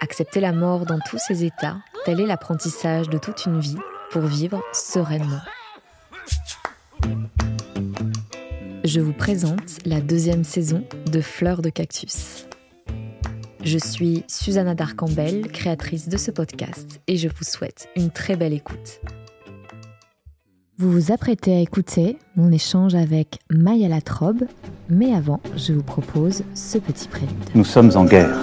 Accepter la mort dans tous ses états, tel est l'apprentissage de toute une vie pour vivre sereinement. Je vous présente la deuxième saison de Fleur de Cactus. Je suis Susanna Darcambel, créatrice de ce podcast, et je vous souhaite une très belle écoute. Vous vous apprêtez à écouter mon échange avec Maya Latrobe, mais avant, je vous propose ce petit prélude. Nous sommes en guerre.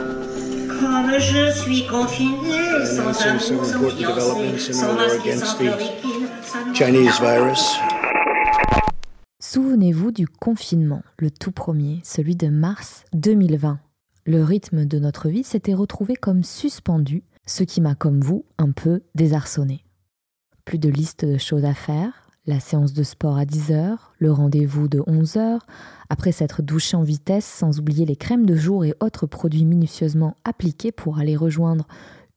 Comme je suis confiné, sans amour, sans fiancé, sans masque et sans chloroquine, sans Chinese virus. Souvenez-vous du confinement, le tout premier, celui de mars 2020. Le rythme de notre vie s'était retrouvé comme suspendu, ce qui m'a, comme vous, un peu désarçonné. Plus de liste de choses à faire, la séance de sport à 10h, le rendez-vous de 11h, après s'être douché en vitesse sans oublier les crèmes de jour et autres produits minutieusement appliqués pour aller rejoindre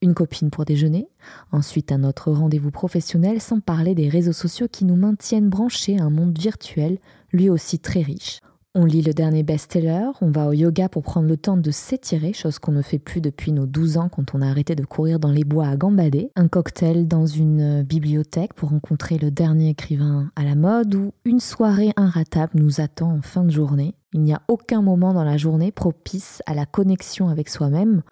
une copine pour déjeuner, ensuite un autre rendez-vous professionnel sans parler des réseaux sociaux qui nous maintiennent branchés à un monde virtuel lui aussi très riche. On lit le dernier best-seller, on va au yoga pour prendre le temps de s'étirer, chose qu'on ne fait plus depuis nos 12 ans quand on a arrêté de courir dans les bois à gambader, un cocktail dans une bibliothèque pour rencontrer le dernier écrivain à la mode ou une soirée inratable nous attend en fin de journée. Il n'y a aucun moment dans la journée propice à la connexion avec soi-même.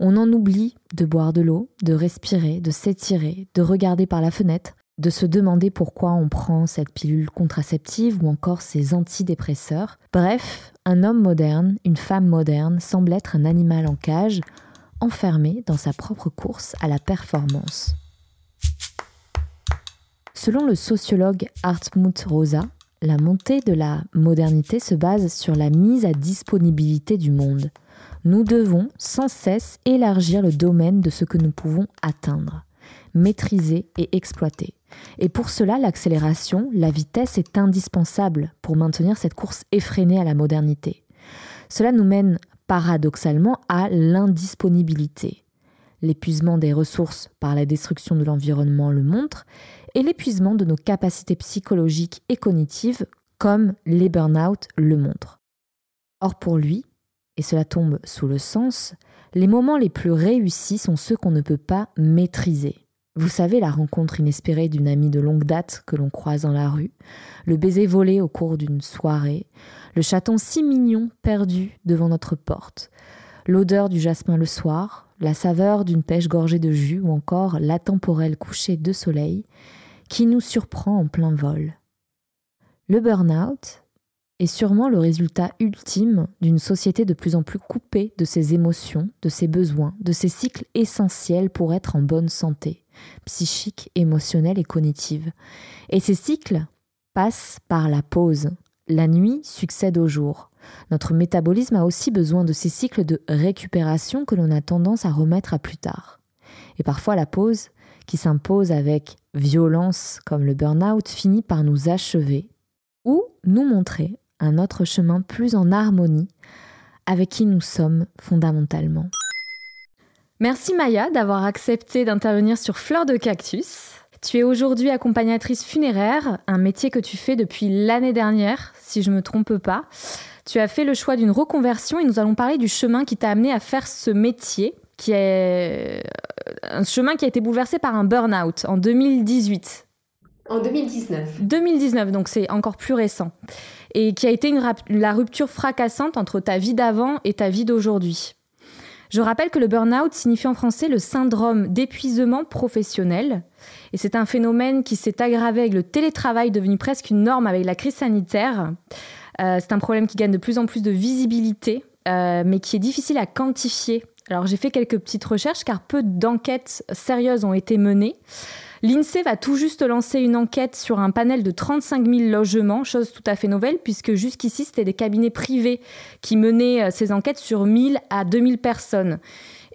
On en oublie de boire de l'eau, de respirer, de s'étirer, de regarder par la fenêtre, de se demander pourquoi on prend cette pilule contraceptive ou encore ces antidépresseurs. Bref, un homme moderne, une femme moderne semble être un animal en cage, enfermé dans sa propre course à la performance. Selon le sociologue Hartmut Rosa, la montée de la modernité se base sur la mise à disponibilité du monde. Nous devons sans cesse élargir le domaine de ce que nous pouvons atteindre, maîtriser et exploiter. Et pour cela, l'accélération, la vitesse est indispensable pour maintenir cette course effrénée à la modernité. Cela nous mène paradoxalement à l'indisponibilité. L'épuisement des ressources par la destruction de l'environnement le montre, et l'épuisement de nos capacités psychologiques et cognitives, comme les burn-out le montrent. Or pour lui, et cela tombe sous le sens, les moments les plus réussis sont ceux qu'on ne peut pas maîtriser. Vous savez, la rencontre inespérée d'une amie de longue date que l'on croise dans la rue, le baiser volé au cours d'une soirée, le chaton si mignon perdu devant notre porte, l'odeur du jasmin le soir, la saveur d'une pêche gorgée de jus ou encore l'intemporel coucher de soleil qui nous surprend en plein vol. Le burn-out est sûrement le résultat ultime d'une société de plus en plus coupée de ses émotions, de ses besoins, de ses cycles essentiels pour être en bonne santé, psychique, émotionnelle et cognitive. Et ces cycles passent par la pause. La nuit succède au jour. Notre métabolisme a aussi besoin de ces cycles de récupération que l'on a tendance à remettre à plus tard. Et parfois la pause, qui s'impose avec violence comme le burn-out, finit par nous achever ou nous montrer un autre chemin plus en harmonie avec qui nous sommes fondamentalement. Merci Maya d'avoir accepté d'intervenir sur Fleur de Cactus. Tu es aujourd'hui accompagnatrice funéraire, un métier que tu fais depuis l'année dernière, si je ne me trompe pas. Tu as fait le choix d'une reconversion et nous allons parler du chemin qui t'a amené à faire ce métier, qui est un chemin qui a été bouleversé par un burn-out en 2018. En 2019. 2019, donc c'est encore plus récent. Et qui a été une la rupture fracassante entre ta vie d'avant et ta vie d'aujourd'hui. Je rappelle que le burn-out signifie en français le syndrome d'épuisement professionnel. Et c'est un phénomène qui s'est aggravé avec le télétravail devenu presque une norme avec la crise sanitaire. Euh, c'est un problème qui gagne de plus en plus de visibilité, euh, mais qui est difficile à quantifier. Alors j'ai fait quelques petites recherches car peu d'enquêtes sérieuses ont été menées. L'INSEE va tout juste lancer une enquête sur un panel de 35 000 logements, chose tout à fait nouvelle, puisque jusqu'ici, c'était des cabinets privés qui menaient euh, ces enquêtes sur 1000 à 2000 personnes.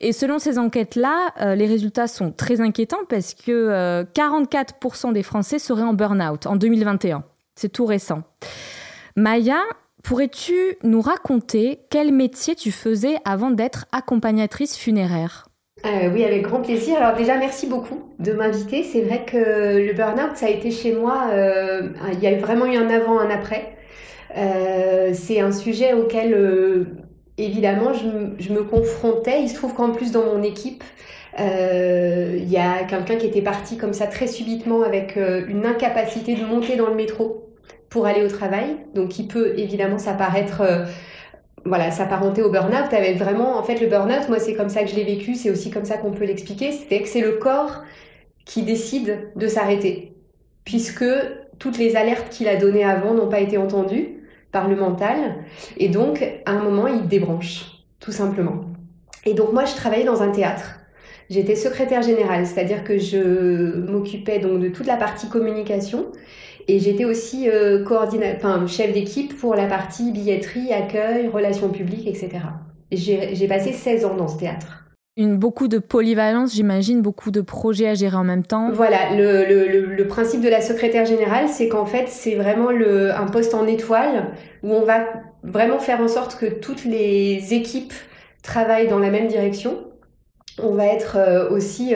Et selon ces enquêtes-là, euh, les résultats sont très inquiétants parce que 44% des Français seraient en burn-out en 2021. C'est tout récent. Maya, pourrais-tu nous raconter quel métier tu faisais avant d'être accompagnatrice funéraire? Euh, oui, avec grand plaisir. Alors déjà, merci beaucoup de m'inviter. C'est vrai que le burn-out, ça a été chez moi, euh, il y a vraiment eu un avant, un après. Euh, c'est un sujet auquel, évidemment, je, me confrontais. Il se trouve qu'en plus, dans mon équipe, il y a quelqu'un qui était parti comme ça très subitement avec une incapacité de monter dans le métro pour aller au travail. Donc, il peut évidemment s'apparaître voilà, s'apparenter au burn-out avec vraiment, en fait, le burn-out, moi, c'est comme ça que je l'ai vécu, c'est aussi comme ça qu'on peut l'expliquer, c'est que c'est le corps qui décide de s'arrêter, puisque toutes les alertes qu'il a données avant n'ont pas été entendues par le mental, et donc, à un moment, il débranche, tout simplement. Et donc, moi, je travaillais dans un théâtre. J'étais secrétaire générale, c'est-à-dire que je m'occupais donc de toute la partie communication et j'étais aussi euh, enfin, chef d'équipe pour la partie billetterie, accueil, relations publiques, etc. J'ai passé 16 ans dans ce théâtre. Une, beaucoup de polyvalence, j'imagine, beaucoup de projets à gérer en même temps. Voilà, le, le, le principe de la secrétaire générale, c'est qu'en fait, c'est vraiment le, un poste en étoile où on va vraiment faire en sorte que toutes les équipes travaillent dans la même direction. On va être euh, aussi...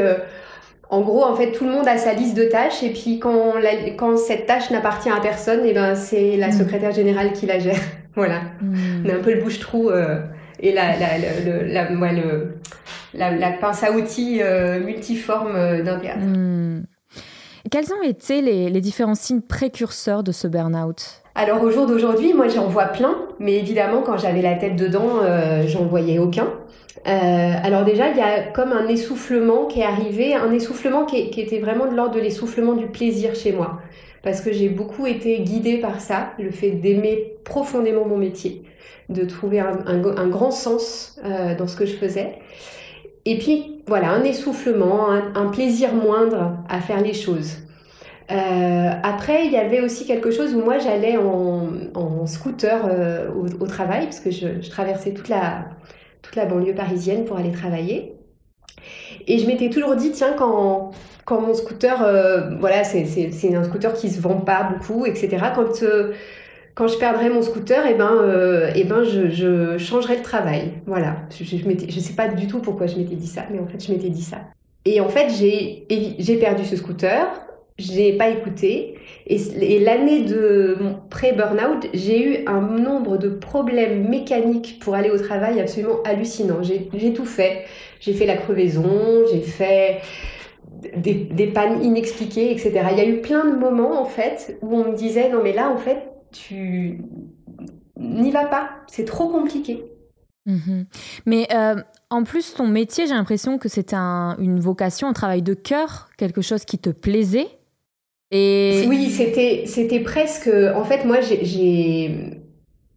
Euh, en gros, en fait, tout le monde a sa liste de tâches et puis quand, quand cette tâche n'appartient à personne, et eh ben c'est la mm. secrétaire générale qui la gère. voilà. Mm. On a un peu le bouche-trou euh, et la, la, la, la, la, pince à outils euh, multiforme euh, d'un. Mm. Quels ont été les, les différents signes précurseurs de ce burn-out? Alors au jour d'aujourd'hui, moi j'en vois plein, mais évidemment quand j'avais la tête dedans, j'en voyais aucun. Euh, alors déjà, il y a comme un essoufflement qui est arrivé, un essoufflement qui, était vraiment de l'ordre de l'essoufflement du plaisir chez moi, parce que j'ai beaucoup été guidée par ça, le fait d'aimer profondément mon métier, de trouver un, grand sens euh, dans ce que je faisais. Et puis voilà, un essoufflement, un, plaisir moindre à faire les choses. Euh, après, il y avait aussi quelque chose où moi j'allais en, scooter au, travail, parce que je traversais toute la, toute la banlieue parisienne pour aller travailler. Et je m'étais toujours dit, tiens, quand, quand mon scooter, euh, voilà, c'est un scooter qui se vend pas beaucoup, etc. Quand, euh, quand je perdrais mon scooter, eh ben, euh, eh ben je, changerais de travail. Voilà. Je, je, je sais pas du tout pourquoi je m'étais dit ça, mais en fait, je m'étais dit ça. Et en fait, j'ai perdu ce scooter, je n'ai pas écouté. Et, l'année de mon pré-burnout, j'ai eu un nombre de problèmes mécaniques pour aller au travail absolument hallucinant. J'ai tout fait. J'ai fait la crevaison, j'ai fait des, pannes inexpliquées, etc. Il y a eu plein de moments, en fait, où on me disait, non mais là, en fait, tu n'y vas pas, c'est trop compliqué. Mhm. Mais euh, en plus, ton métier, j'ai l'impression que c'était une vocation, un travail de cœur, quelque chose qui te plaisait. Oui, c'était, c'était presque. En fait, moi, j'ai,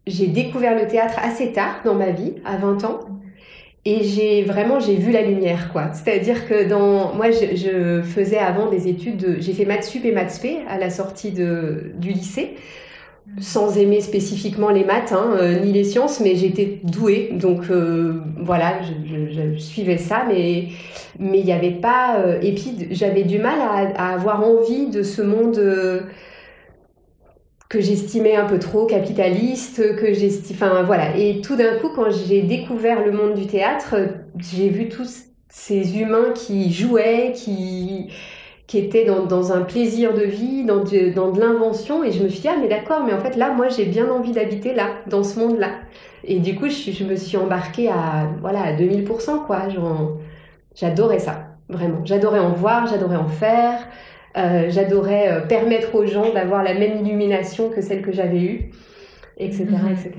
j'ai découvert le théâtre assez tard dans ma vie, à 20 ans. Et j'ai vraiment j'ai vu la lumière quoi. C'est-à-dire que dans moi je, faisais avant des études de, j'ai fait maths sup et maths à la sortie de du lycée sans aimer spécifiquement les maths hein, euh, ni les sciences, mais j'étais douée, donc euh, voilà, je, suivais ça, mais mais il n'y avait pas. Euh, et puis j'avais du mal à, avoir envie de ce monde que j'estimais un peu trop capitaliste, que j'estimais, enfin voilà. Et tout d'un coup, quand j'ai découvert le monde du théâtre, j'ai vu tous ces humains qui jouaient, qui qui était dans, dans, un plaisir de vie, dans de, dans de l'invention. Et je me suis dit, ah mais d'accord, mais en fait là, moi j'ai bien envie d'habiter là, dans ce monde-là. Et du coup, je, je, me suis embarquée à, voilà, à 2000%, quoi. J'adorais ça, vraiment. J'adorais en voir, j'adorais en faire. Euh, j'adorais euh, permettre aux gens d'avoir la même illumination que celle que j'avais eue, etc., etc.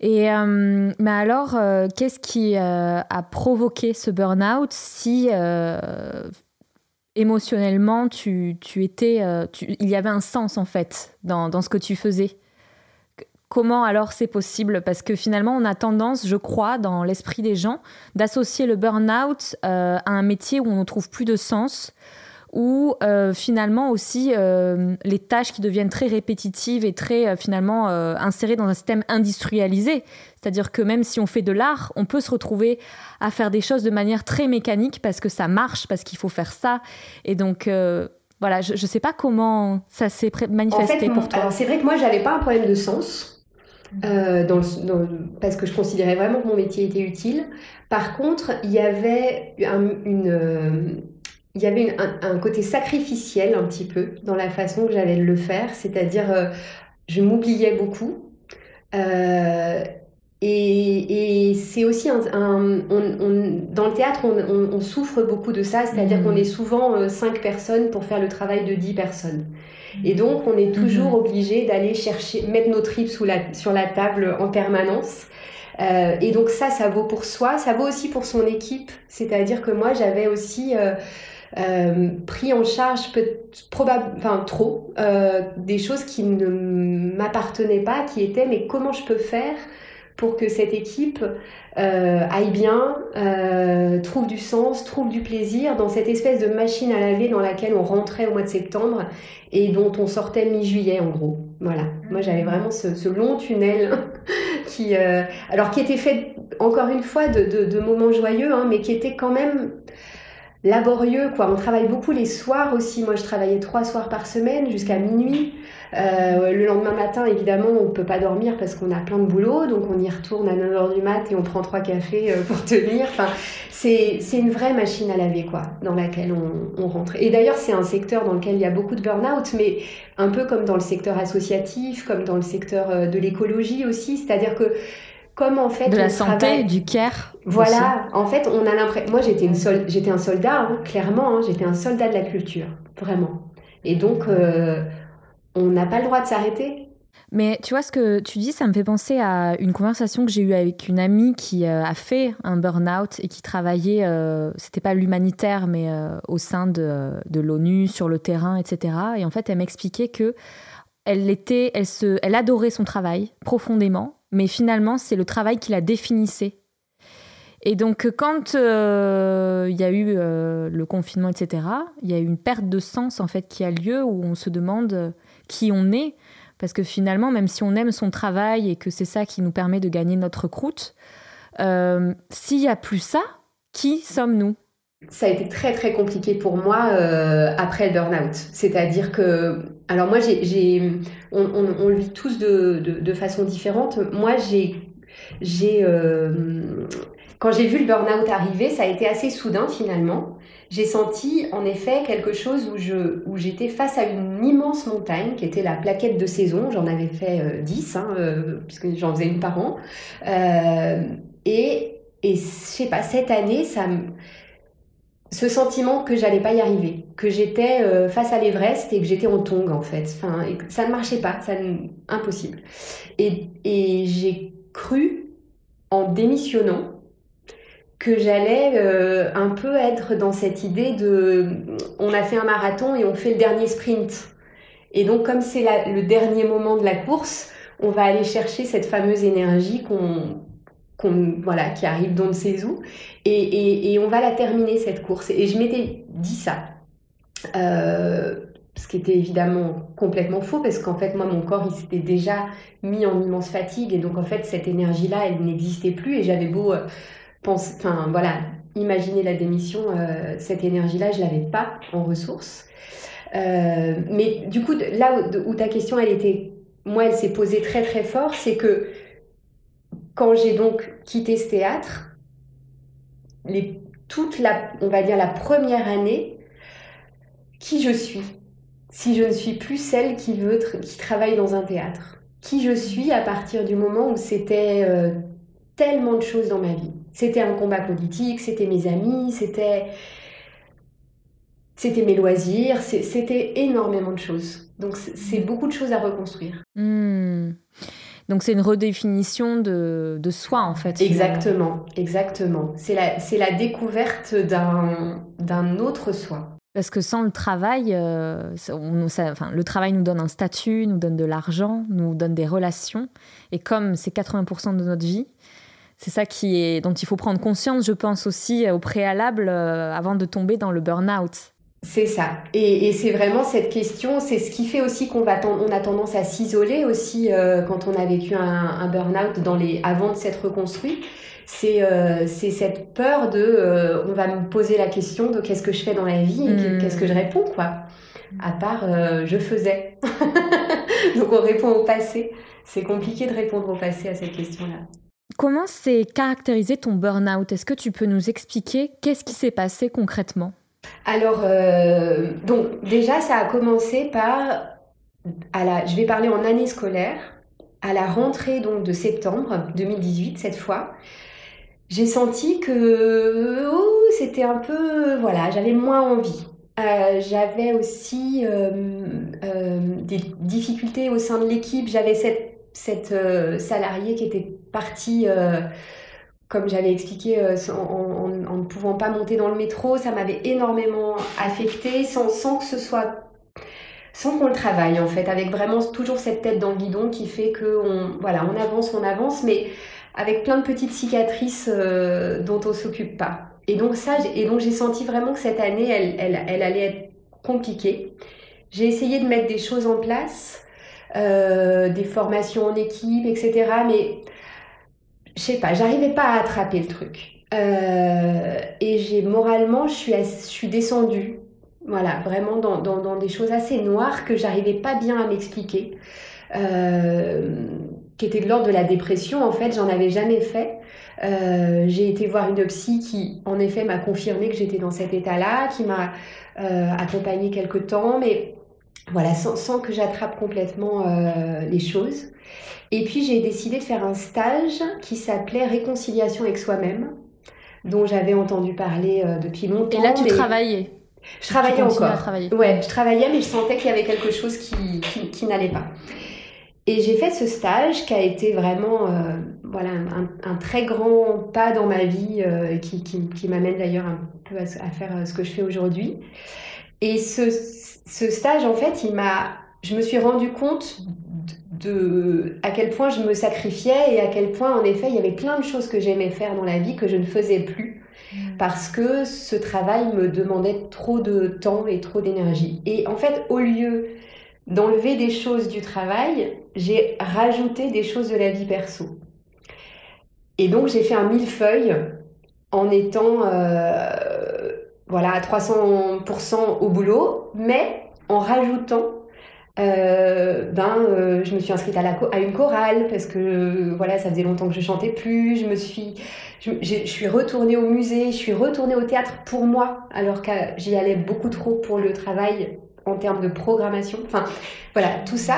Et euh, mais alors, qu'est-ce qui a provoqué ce burn-out si émotionnellement, tu, tu étais, euh, il y avait un sens en fait dans, dans ce que tu faisais. Comment alors c'est possible? Parce que finalement, on a tendance, je crois, dans l'esprit des gens, d'associer le burn-out euh, à un métier où on ne trouve plus de sens, ou euh, finalement aussi euh, les tâches qui deviennent très répétitives et très euh, finalement insérées dans un système industrialisé. C'est-à-dire que même si on fait de l'art, on peut se retrouver à faire des choses de manière très mécanique parce que ça marche, parce qu'il faut faire ça. Et donc voilà, je ne sais pas comment ça s'est manifesté pour toi. Alors c'est vrai que moi, j'avais pas un problème de sens. dans parce que je considérais vraiment que mon métier était utile. Par contre, il y avait une, il y avait un, côté sacrificiel un petit peu dans la façon que j'allais le faire, c'est-à-dire euh, je m'oubliais beaucoup. Euh, et, et c'est aussi un, on, dans le théâtre, on, souffre beaucoup de ça, c'est-à-dire mmh. qu'on est souvent euh, cinq personnes pour faire le travail de dix personnes. Mmh. Et donc, on est toujours mmh. obligé d'aller chercher, mettre nos tripes sous la, sur la table en permanence. Euh, et donc ça, ça vaut pour soi, ça vaut aussi pour son équipe. C'est-à-dire que moi, j'avais aussi euh, euh, pris en charge probable, enfin trop, euh, des choses qui ne m'appartenaient pas, qui étaient mais comment je peux faire pour que cette équipe euh, aille bien, trouve du sens, trouve du plaisir dans cette espèce de machine à laver dans laquelle on rentrait au mois de septembre et dont on sortait mi-juillet en gros. Voilà. Moi j'avais vraiment ce, ce, long tunnel qui, alors qui était fait encore une fois de, de, de moments joyeux, hein, mais qui était quand même laborieux quoi. On travaille beaucoup les soirs aussi. Moi je travaillais trois soirs par semaine jusqu'à minuit. Euh, le lendemain matin, évidemment, on ne peut pas dormir parce qu'on a plein de boulot, donc on y retourne à 9h du mat et on prend trois cafés euh, pour tenir. Enfin, c'est, une vraie machine à laver, quoi, dans laquelle on, on rentre. Et d'ailleurs, c'est un secteur dans lequel il y a beaucoup de burn-out, mais un peu comme dans le secteur associatif, comme dans le secteur euh, de l'écologie aussi, c'est-à-dire que comme en fait de la santé, du care. Voilà, en fait, on a l'impression. Moi, j'étais une sol... j'étais un soldat, hein, clairement. Hein, j'étais un soldat de la culture, vraiment. Et donc, euh, on n'a pas le droit de s'arrêter. Mais tu vois, ce que tu dis, ça me fait penser à une conversation que j'ai eue avec une amie qui euh, a fait un burn-out et qui travaillait, euh, c'était pas l'humanitaire, mais euh, au sein de, de l'ONU, sur le terrain, etc. Et en fait, elle m'expliquait que elle, était, elle, se, elle adorait son travail profondément, mais finalement, c'est le travail qui la définissait. Et donc, quand il y a eu le confinement, etc., il y a eu une perte de sens en fait qui a lieu où on se demande qui on est. Parce que finalement, même si on aime son travail et que c'est ça qui nous permet de gagner notre croûte, euh, s'il n'y a plus ça, qui sommes-nous? Ça a été très très compliqué pour moi euh, après le burn-out. C'est-à-dire que, alors moi, j'ai, on, le vit tous de, façon différente. Moi, j'ai, j'ai, euh, quand j'ai vu le burn-out arriver, ça a été assez soudain finalement j'ai senti en effet quelque chose où je où j'étais face à une immense montagne qui était la plaquette de saison. J'en avais fait 10, euh, hein, euh, puisque j'en faisais une par an. Et et je sais pas, cette année, ça ce sentiment que j'allais pas y arriver, que j'étais face à l'Everest et que j'étais en tongue en fait. Enfin, ça ne marchait pas, ça impossible. Et, et j'ai cru en démissionnant que j'allais euh, un peu être dans cette idée de on a fait un marathon et on fait le dernier sprint. Et donc comme c'est le dernier moment de la course, on va aller chercher cette fameuse énergie qu'on voilà qui arrive dans ne sait où et, et, on va la terminer cette course. Et je m'étais dit ça. Euh, ce qui était évidemment complètement faux parce qu'en fait moi mon corps il s'était déjà mis en immense fatigue et donc en fait cette énergie là elle n'existait plus et j'avais beau euh, pense, enfin voilà, imaginer la démission, euh, cette énergie-là, je l'avais pas en ressources. Mais du coup, là où, ta question, elle était, moi, elle s'est posée très très fort, c'est que quand j'ai donc quitté ce théâtre, toute la, on va dire la première année, qui je suis? Si je ne suis plus celle qui travaille dans un théâtre Qui je suis à partir du moment où c'était euh, tellement de choses dans ma vie c'était un combat politique, c'était mes amis, c'était c'était mes loisirs, c'était énormément de choses. Donc c'est beaucoup de choses à reconstruire. Hmm. Donc c'est une redéfinition de, de, soi en fait. Exactement, exactement. C'est la, la découverte d'un autre soi. Parce que sans le travail, euh, on, enfin, le travail nous donne un statut, nous donne de l'argent, nous donne des relations. Et comme c'est 80% de notre vie, c'est ça qui est, dont il faut prendre conscience, je pense aussi, au préalable, euh, avant de tomber dans le burn-out. C'est ça. Et, et c'est vraiment cette question, c'est ce qui fait aussi qu'on va on a tendance à s'isoler aussi euh, quand on a vécu un, un burn-out dans les avant de s'être reconstruit. C'est euh, c'est cette peur de euh, on va me poser la question de qu'est-ce que je fais dans la vie et Mm. qu'est-ce que je réponds quoi. À part je faisais. Donc on répond au passé. C'est compliqué de répondre au passé à cette question-là. Comment s'est caractérisé ton burn-out? Est-ce que tu peux nous expliquer qu'est-ce qui s'est passé concrètement? Alors, euh, donc déjà, ça a commencé par, à la, je vais parler en année scolaire, à la rentrée donc de septembre 2018 cette fois. J'ai senti que oh, c'était un peu, voilà, j'avais moins envie. Euh, j'avais aussi euh, des difficultés au sein de l'équipe. J'avais cette, cette salariée qui était partie comme j'avais expliqué, euh, en, ne pouvant pas monter dans le métro, ça m'avait énormément affectée sans, que ce soit. sans qu'on le travaille en fait, avec vraiment toujours cette tête dans le guidon qui fait que on, voilà, on avance, on avance, mais avec plein de petites cicatrices euh, dont on s'occupe pas. Et donc ça, et donc j'ai senti vraiment que cette année, elle, elle, elle allait être compliquée. J'ai essayé de mettre des choses en place, euh, des formations en équipe, etc. Mais je sais pas, j'arrivais pas à attraper le truc. Euh, et j'ai moralement, je suis, descendue, voilà, vraiment dans, des choses assez noires que j'arrivais pas bien à m'expliquer, euh, qui étaient de l'ordre de la dépression. En fait, j'en avais jamais fait. Euh, j'ai été voir une psy qui, en effet, m'a confirmé que j'étais dans cet état-là, qui m'a accompagnée quelque temps, mais voilà, sans, sans que j'attrape complètement euh, les choses. Et puis j'ai décidé de faire un stage qui s'appelait Réconciliation avec soi-même, dont j'avais entendu parler euh, depuis longtemps. Et là, tu mais travaillais. Je travaillais tu encore. à travailler. Ouais, je travaillais, mais je sentais qu'il y avait quelque chose qui, qui, qui n'allait pas. Et j'ai fait ce stage qui a été vraiment euh, voilà, un, un très grand pas dans ma vie, euh, qui, qui, qui m'amène d'ailleurs un peu à, à faire ce que je fais aujourd'hui. Et ce, ce stage, en fait, il m'a, je me suis rendu compte de, à quel point je me sacrifiais et à quel point, en effet, il y avait plein de choses que j'aimais faire dans la vie que je ne faisais plus parce que ce travail me demandait trop de temps et trop d'énergie. Et en fait, au lieu d'enlever des choses du travail, j'ai rajouté des choses de la vie perso. Et donc, j'ai fait un millefeuille en étant euh, voilà, à 300% au boulot, mais en rajoutant euh, ben, euh, je me suis inscrite à, une chorale parce que voilà, ça faisait longtemps que je chantais plus. Je me suis, je suis retournée au musée, je suis retournée au théâtre pour moi, alors que j'y allais beaucoup trop pour le travail en termes de programmation. Enfin, voilà, tout ça.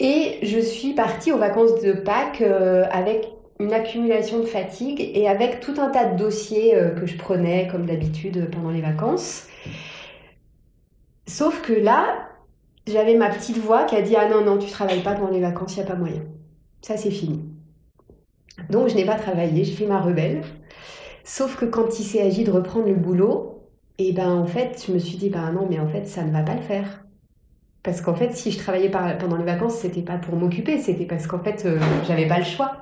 Et je suis partie aux vacances de Pâques euh, avec une accumulation de fatigue et avec tout un tas de dossiers euh, que je prenais comme d'habitude pendant les vacances. Sauf que là, j'avais ma petite voix qui a dit Ah non, non, tu travailles pas pendant les vacances, il n'y a pas moyen. Ça, c'est fini. Donc, je n'ai pas travaillé, j'ai fait ma rebelle. Sauf que quand il s'est agi de reprendre le boulot, et ben en fait, je me suis dit Bah non, mais en fait, ça ne va pas le faire. Parce qu'en fait, si je travaillais pendant les vacances, c'était pas pour m'occuper, c'était parce qu'en fait, euh, j'avais pas le choix.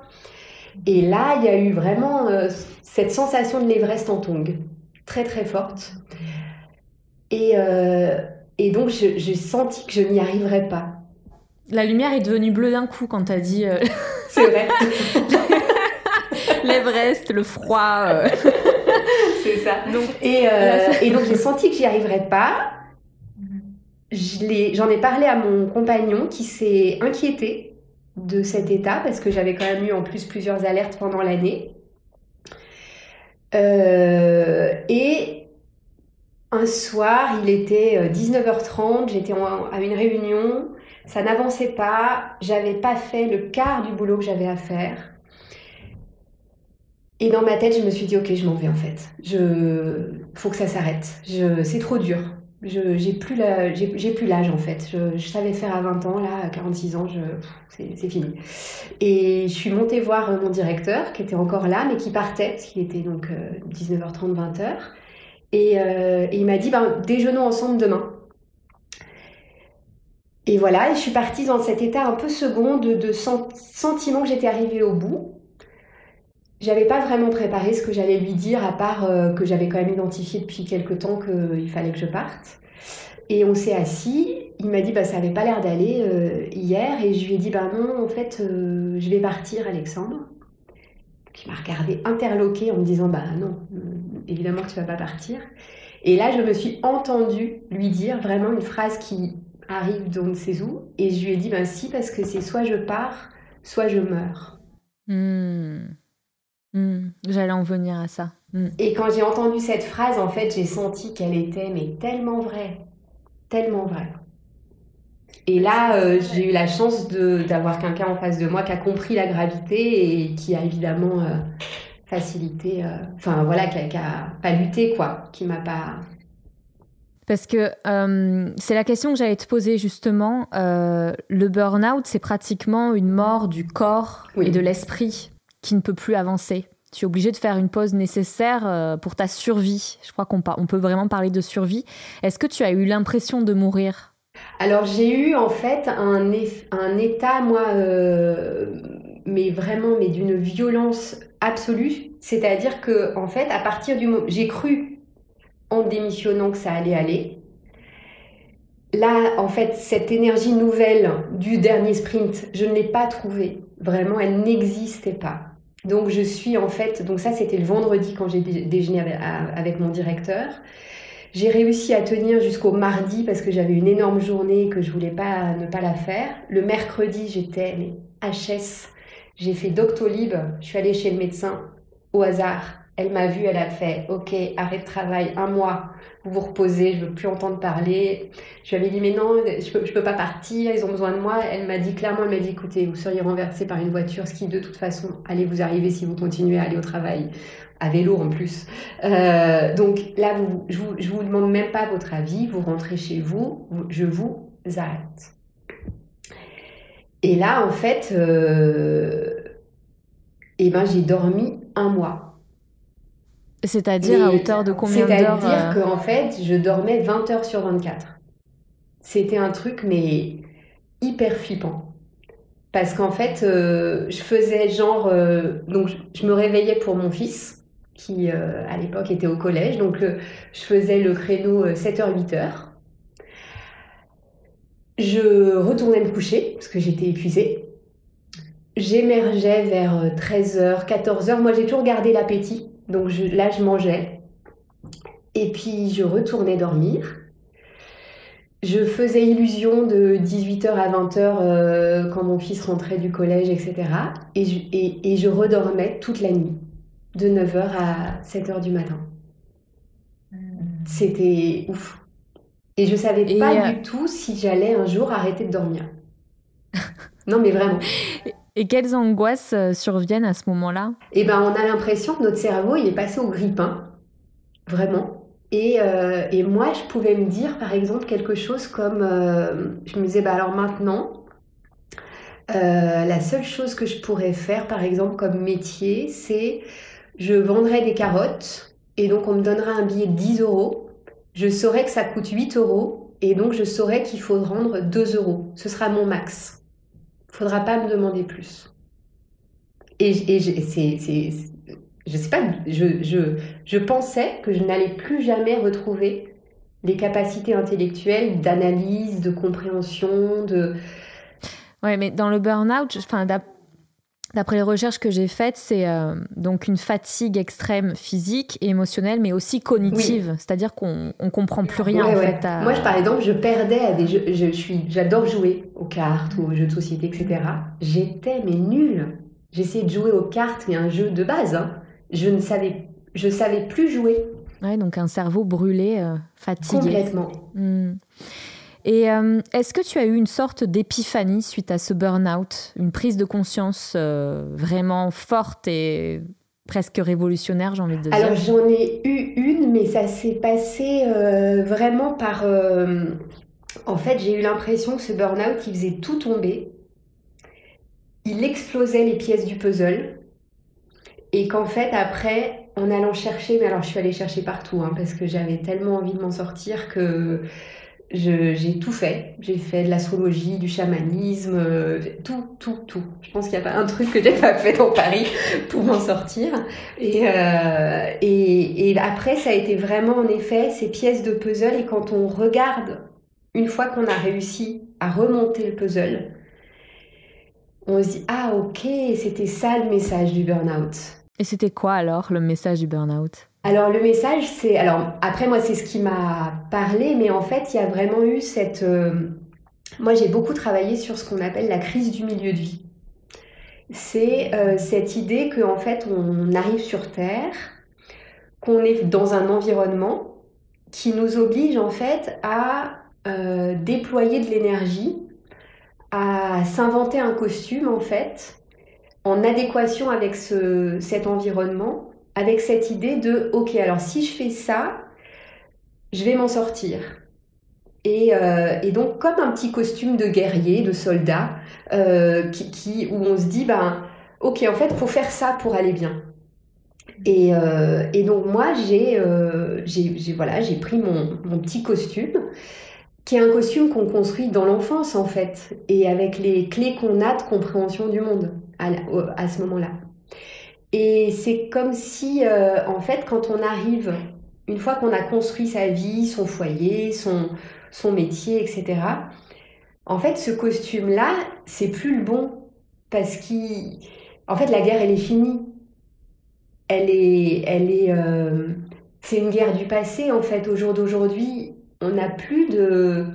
Et là, il y a eu vraiment euh, cette sensation de l'Everest en tongue, très très forte. Et, euh, et donc, j'ai senti que je n'y arriverais pas. La lumière est devenue bleue d'un coup quand t'as dit euh, C'est vrai, l'Everest, le froid. c'est ça. Donc, Et, et donc, j'ai senti que j'y arriverais pas. L'ai- J'en ai parlé à mon compagnon qui s'est inquiété de cet état parce que j'avais quand même eu en plus plusieurs alertes pendant l'année. Euh, et un soir, il était euh, 19h30, j'étais en- à une réunion, ça n'avançait pas, j'avais pas fait le quart du boulot que j'avais à faire. Et dans ma tête, je me suis dit, ok, je m'en vais en fait. Je, faut que ça s'arrête. C'est trop dur. J'ai plus l'âge en fait. Je, savais faire à 20 ans, là, à 46 ans, c'est, fini. Et je suis montée voir euh, mon directeur, qui était encore là, mais qui partait, parce qu'il était donc euh, 19h30, 20h. Et, euh, et il m'a dit, ben, déjeunons ensemble demain. Et voilà, et je suis partie dans cet état un peu second de, de sen- sentiment que j'étais arrivée au bout. J'avais pas vraiment préparé ce que j'allais lui dire, à part euh, que j'avais quand même identifié depuis quelque temps qu'il fallait que je parte. Et on s'est assis. Il m'a dit, bah, ça avait pas l'air d'aller euh, hier. Et je lui ai dit, bah non, en fait, euh, je vais partir, Alexandre. Il m'a regardé interloqué en me disant, bah non, évidemment que tu vas pas partir. Et là, je me suis entendue lui dire vraiment une phrase qui arrive d'on ne sait où. Et je lui ai dit, ben si, parce que c'est soit je pars, soit je meurs. Hmm. Hmm. J'allais en venir à ça. Hmm. Et quand j'ai entendu cette phrase, en fait, j'ai senti qu'elle était mais tellement vraie, tellement vraie. Et là, euh, j'ai eu la chance d'avoir quelqu'un en face de moi qui a compris la gravité et qui a évidemment euh, facilité, euh, enfin voilà, qui a, pas lutté, quoi, qui m'a pas. Parce que c'est la question que j'allais te poser justement. le burn-out, c'est pratiquement une mort du corps et de l'esprit qui ne peut plus avancer. Tu es obligé de faire une pause nécessaire pour ta survie. Je crois qu'on on peut vraiment parler de survie. Est-ce que tu as eu l'impression de mourir? Alors j'ai eu en fait un, état, moi, mais vraiment, mais d'une violence absolue. C'est-à-dire que, en fait, à partir du moment, j'ai cru en démissionnant que ça allait aller. Là, en fait, cette énergie nouvelle du dernier sprint, je ne l'ai pas trouvée. Vraiment, elle n'existait pas. Donc, je suis en fait, donc ça, c'était le vendredi quand j'ai déjeuné avec, mon directeur. J'ai réussi à tenir jusqu'au mardi parce que j'avais une énorme journée que je voulais pas ne pas la faire. Le mercredi, j'étais HS j'ai fait Doctolib, je suis allée chez le médecin au hasard. Elle m'a vue, elle a fait OK, arrêt de travail, un mois, vous vous reposez, je veux plus entendre parler. Je lui avais dit mais non, je peux, peux pas partir, ils ont besoin de moi. Elle m'a dit clairement, elle m'a dit écoutez, vous seriez renversé par une voiture, ce qui de toute façon allez vous arriver si vous continuez à aller au travail à vélo en plus. Euh, donc là, vous, je, vous, vous demande même pas votre avis, vous rentrez chez vous, je vous arrête. Et là, en fait, euh, eh ben, j'ai dormi un mois. C'est-à-dire à hauteur de combien d'heures C'est-à-dire euh qu'en fait, je dormais 20 heures sur 24. C'était un truc, mais hyper flippant. Parce qu'en fait, euh, je faisais genre... donc, je me réveillais pour mon fils, qui à l'époque était au collège. Donc, je faisais le créneau 7h, 8h. Je retournais me coucher parce que j'étais épuisée. J'émergeais vers 13h, euh, 14h. Moi, j'ai toujours gardé l'appétit. Donc là, je mangeais. Et puis, je retournais dormir. Je faisais illusion de 18h à 20h euh, quand mon fils rentrait du collège, etc. Et je, et je redormais toute la nuit, de 9h à 7h du matin. C'était ouf. Et je savais pas euh, du tout si j'allais un jour arrêter de dormir. non, mais vraiment. Et quelles angoisses euh, surviennent à ce moment-là? Eh ben, on a l'impression que notre cerveau il est passé au grippin, vraiment. Et, euh, et, moi, je pouvais me dire, par exemple, quelque chose comme, je me disais, bah alors maintenant, la seule chose que je pourrais faire, par exemple, comme métier, c'est je vendrais des carottes et donc on me donnera un billet de 10 euros je saurais que ça coûte 8 euros et donc je saurais qu'il faut rendre 2 euros. Ce sera mon max. Faudra pas me demander plus. Et, c'est, je je, je, je pensais que je n'allais plus jamais retrouver les capacités intellectuelles d'analyse, de compréhension, de... Mais dans le burn-out, D'après les recherches que j'ai faites, c'est euh, donc une fatigue extrême physique et émotionnelle, mais aussi cognitive. C'est-à-dire qu'on ne comprend plus rien en fait. Moi, je, par exemple, je perdais à des jeux. Je suis, j'adore jouer aux cartes ou aux jeux de société, etc. J'étais mais nulle. J'essayais de jouer aux cartes, mais un jeu de base. Hein. Je ne savais, je savais plus jouer. Ouais, donc un cerveau brûlé, euh, fatigué. Complètement. Hmm. Et euh, est-ce que tu as eu une sorte d'épiphanie suite à ce burn-out, une prise de conscience euh, vraiment forte et presque révolutionnaire, j'ai envie de dire? Alors j'en ai eu une, mais ça s'est passé euh, vraiment par... En fait, j'ai eu l'impression que ce burn-out, il faisait tout tomber. Il explosait les pièces du puzzle. Et qu'en fait, après, en allant chercher, mais alors je suis allée chercher partout, hein, parce que j'avais tellement envie de m'en sortir que j'ai tout fait. J'ai fait de l'astrologie, du chamanisme, euh, tout, tout, tout. Je pense qu'il n'y a pas un truc que j'ai pas fait dans Paris pour m'en sortir. Euh, et, et, après, ça a été vraiment en effet ces pièces de puzzle. Et quand on regarde, une fois qu'on a réussi à remonter le puzzle, on se dit ah ok, c'était ça le message du burn-out. Et c'était quoi alors le message du burn-out? Alors le message, c'est alors après moi c'est ce qui m'a parlé, mais en fait il y a vraiment eu cette. Euh, moi j'ai beaucoup travaillé sur ce qu'on appelle la crise du milieu de vie. C'est euh, cette idée que en fait on arrive sur Terre, qu'on est dans un environnement qui nous oblige en fait à euh, déployer de l'énergie, à s'inventer un costume en fait en adéquation avec ce, cet environnement avec cette idée de, ok, alors si je fais ça, je vais m'en sortir. Et, euh, donc comme un petit costume de guerrier, de soldat, euh, qui, où on se dit, ben, ok, en fait, faut faire ça pour aller bien. Et, euh, donc moi, j'ai j'ai voilà, pris mon, mon, petit costume, qui est un costume qu'on construit dans l'enfance, en fait, et avec les clés qu'on a de compréhension du monde à, à ce moment-là. Et c'est comme si, euh, en fait, quand on arrive, une fois qu'on a construit sa vie, son foyer, son, son métier, etc., en fait, ce costume-là, c'est plus le bon. Parce qu'en fait, la guerre, elle est finie. Elle est. Elle est euh, c'est une guerre du passé, en fait. Au jour d'aujourd'hui, on n'a plus de.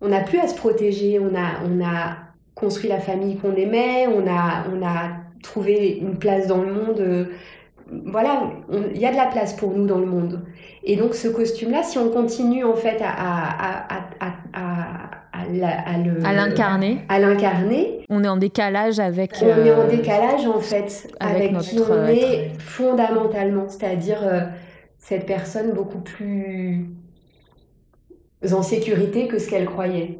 On n'a plus à se protéger. On a, on a construit la famille qu'on aimait. On a, on a trouver une place dans le monde. Euh, voilà, il y a de la place pour nous dans le monde. Et donc ce costume-là, si on continue en fait à, à, à, à l'incarner. À l'incarner. On est en décalage avec. On est en euh, décalage en fait avec, qui on est fondamentalement, c'est-à-dire euh, cette personne beaucoup plus en sécurité que ce qu'elle croyait.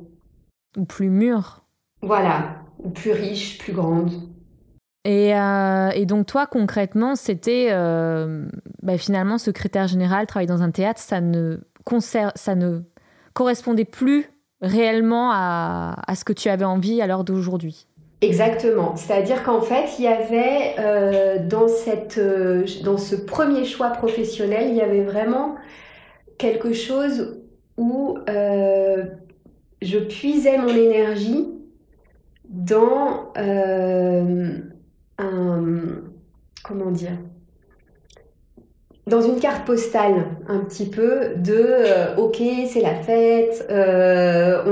Ou plus mûre. Voilà, ou plus riche, plus grande. Euh, et, donc toi, concrètement, c'était euh, bah, finalement secrétaire général, travailler dans un théâtre, ça ne, ça ne correspondait plus réellement à, ce que tu avais envie à l'heure d'aujourd'hui. Exactement. C'est-à-dire qu'en fait, il y avait euh, dans, cette, dans ce premier choix professionnel, il y avait vraiment quelque chose où je puisais mon énergie dans comment dire, dans une carte postale un petit peu de euh, ok c'est la fête, euh,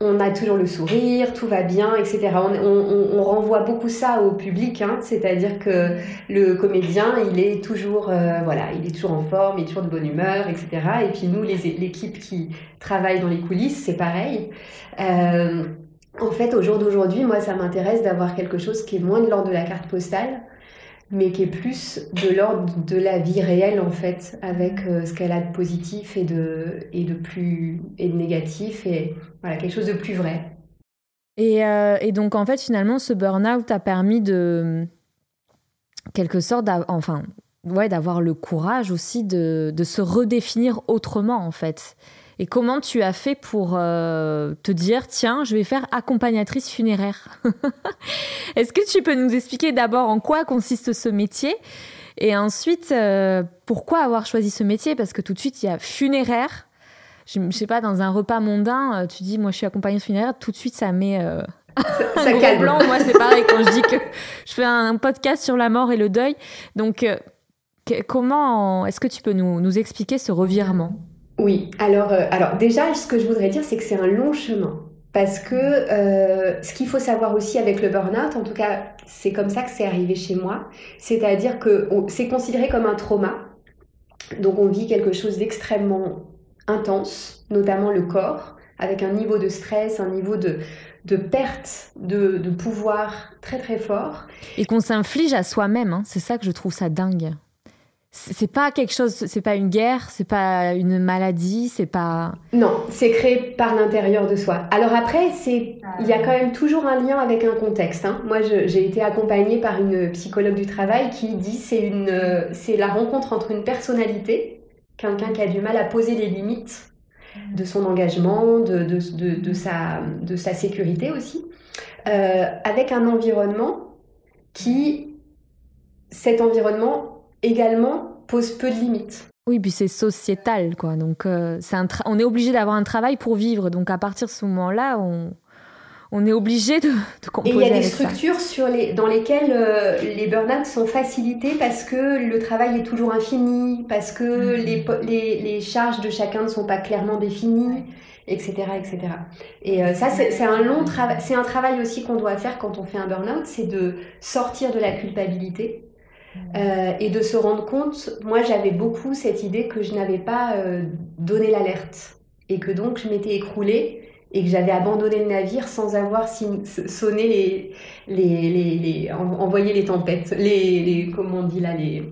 on, a toujours le sourire, tout va bien, etc. On, on renvoie beaucoup ça au public, hein, c'est-à-dire que le comédien il est toujours euh, voilà il est toujours en forme, il est toujours de bonne humeur, etc. Et puis nous l'équipe qui travaille dans les coulisses c'est pareil. En fait, au jour d'aujourd'hui, moi, ça m'intéresse d'avoir quelque chose qui est moins de l'ordre de la carte postale, mais qui est plus de l'ordre de la vie réelle, en fait, avec euh, ce qu'elle a de positif et de, et de plus et de négatif, et voilà, quelque chose de plus vrai. Et, euh, et donc, en fait, finalement, ce burn-out a permis de, quelque sorte, enfin, ouais, d'avoir le courage aussi de, de se redéfinir autrement, en fait. Et comment tu as fait pour euh, te dire, tiens, je vais faire accompagnatrice funéraire Est-ce que tu peux nous expliquer d'abord en quoi consiste ce métier et ensuite, euh, pourquoi avoir choisi ce métier? Parce que tout de suite, il y a funéraire. Je, ne sais pas, dans un repas mondain, euh, tu dis, moi, je suis accompagnatrice funéraire, tout de suite, ça met ça, un calme. blanc. Moi, c'est pareil quand je dis que je fais un podcast sur la mort et le deuil. Donc, comment est-ce que tu peux nous, nous expliquer ce revirement? Oui, alors, euh, alors déjà, ce que je voudrais dire, c'est que c'est un long chemin. Parce que euh, ce qu'il faut savoir aussi avec le burn-out, en tout cas, c'est comme ça que c'est arrivé chez moi, c'est-à-dire que c'est considéré comme un trauma. Donc on vit quelque chose d'extrêmement intense, notamment le corps, avec un niveau de stress, un niveau de, de perte de, de pouvoir très très fort. Et qu'on s'inflige à soi-même, hein. c'est ça que je trouve ça dingue c'est pas quelque chose, c'est pas une guerre, c'est pas une maladie, c'est pas. Non, c'est créé par l'intérieur de soi. Alors après, c'est, il y a quand même toujours un lien avec un contexte. Hein. Moi, j'ai été accompagnée par une psychologue du travail qui dit c'est une, c'est la rencontre entre une personnalité, quelqu'un qui a du mal à poser les limites, de son engagement, de, de, de, de sa, de sa sécurité aussi, euh, avec un environnement qui, cet environnement également pose peu de limites. Oui, puis c'est sociétal, quoi. Donc, euh, un on est obligé d'avoir un travail pour vivre. Donc, à partir de ce moment-là, on, on est obligé de, de composer. Et il y a des structures sur les, dans lesquelles euh, les burn-out sont facilités parce que le travail est toujours infini, parce que Mhm. les, po- les, les charges de chacun ne sont pas clairement définies, etc., etc. Et euh, ça, c'est un long travail. C'est un travail aussi qu'on doit faire quand on fait un burn-out, c'est de sortir de la culpabilité. Euh, et de se rendre compte, moi j'avais beaucoup cette idée que je n'avais pas euh, donné l'alerte et que donc je m'étais écroulée et que j'avais abandonné le navire sans avoir sonné les, les, les, les- en- envoyé les tempêtes, les, les comment on dit là, les,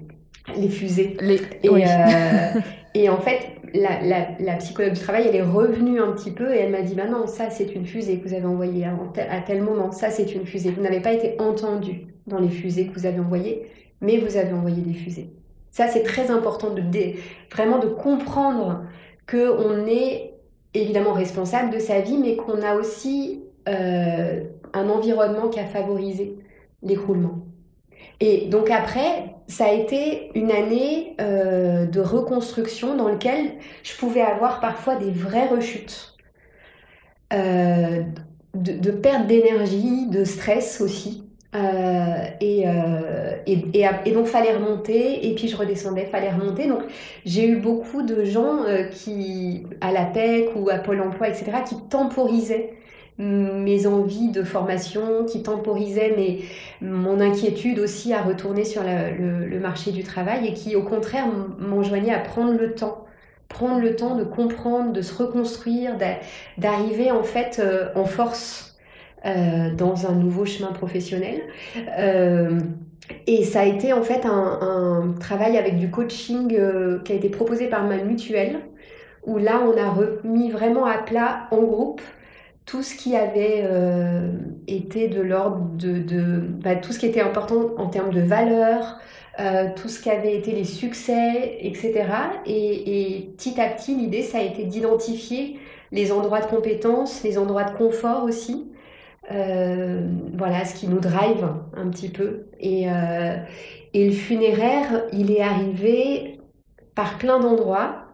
les fusées. Les... Et, oui. euh, et en fait, la, la, la psychologue du travail, elle est revenue un petit peu et elle m'a dit, bah non, ça c'est une fusée que vous avez envoyée à, à tel moment, ça c'est une fusée. Vous n'avez pas été entendu dans les fusées que vous avez envoyées, mais vous avez envoyé des fusées. Ça c'est très important de vraiment de comprendre que on est évidemment responsable de sa vie, mais qu'on a aussi euh, un environnement qui a favorisé l'écroulement. Et donc après, ça a été une année euh, de reconstruction dans laquelle je pouvais avoir parfois des vraies rechutes, euh, de perte d'énergie, de stress aussi. Euh, et, euh, et, et, donc fallait remonter et puis je redescendais, fallait remonter. Donc j'ai eu beaucoup de gens euh, qui, à la PEC ou à Pôle Emploi, etc., qui temporisaient mes envies de formation, qui temporisaient mes, mon inquiétude aussi à retourner sur le, le marché du travail et qui au contraire m'enjoignaient à prendre le temps, prendre le temps de comprendre, de se reconstruire, d'a- d'arriver en fait euh, en force dans un nouveau chemin professionnel. Euh, et ça a été en fait un, travail avec du coaching euh, qui a été proposé par ma mutuelle, où là on a remis vraiment à plat en groupe tout ce qui avait euh, été de l'ordre de, bah, tout ce qui était important en termes de valeur, euh, tout ce qui avait été les succès, etc. Et, et petit à petit, l'idée, ça a été d'identifier les endroits de compétence, les endroits de confort aussi. Euh, voilà, ce qui nous drive un petit peu. Et, euh, et le funéraire, il est arrivé par plein d'endroits.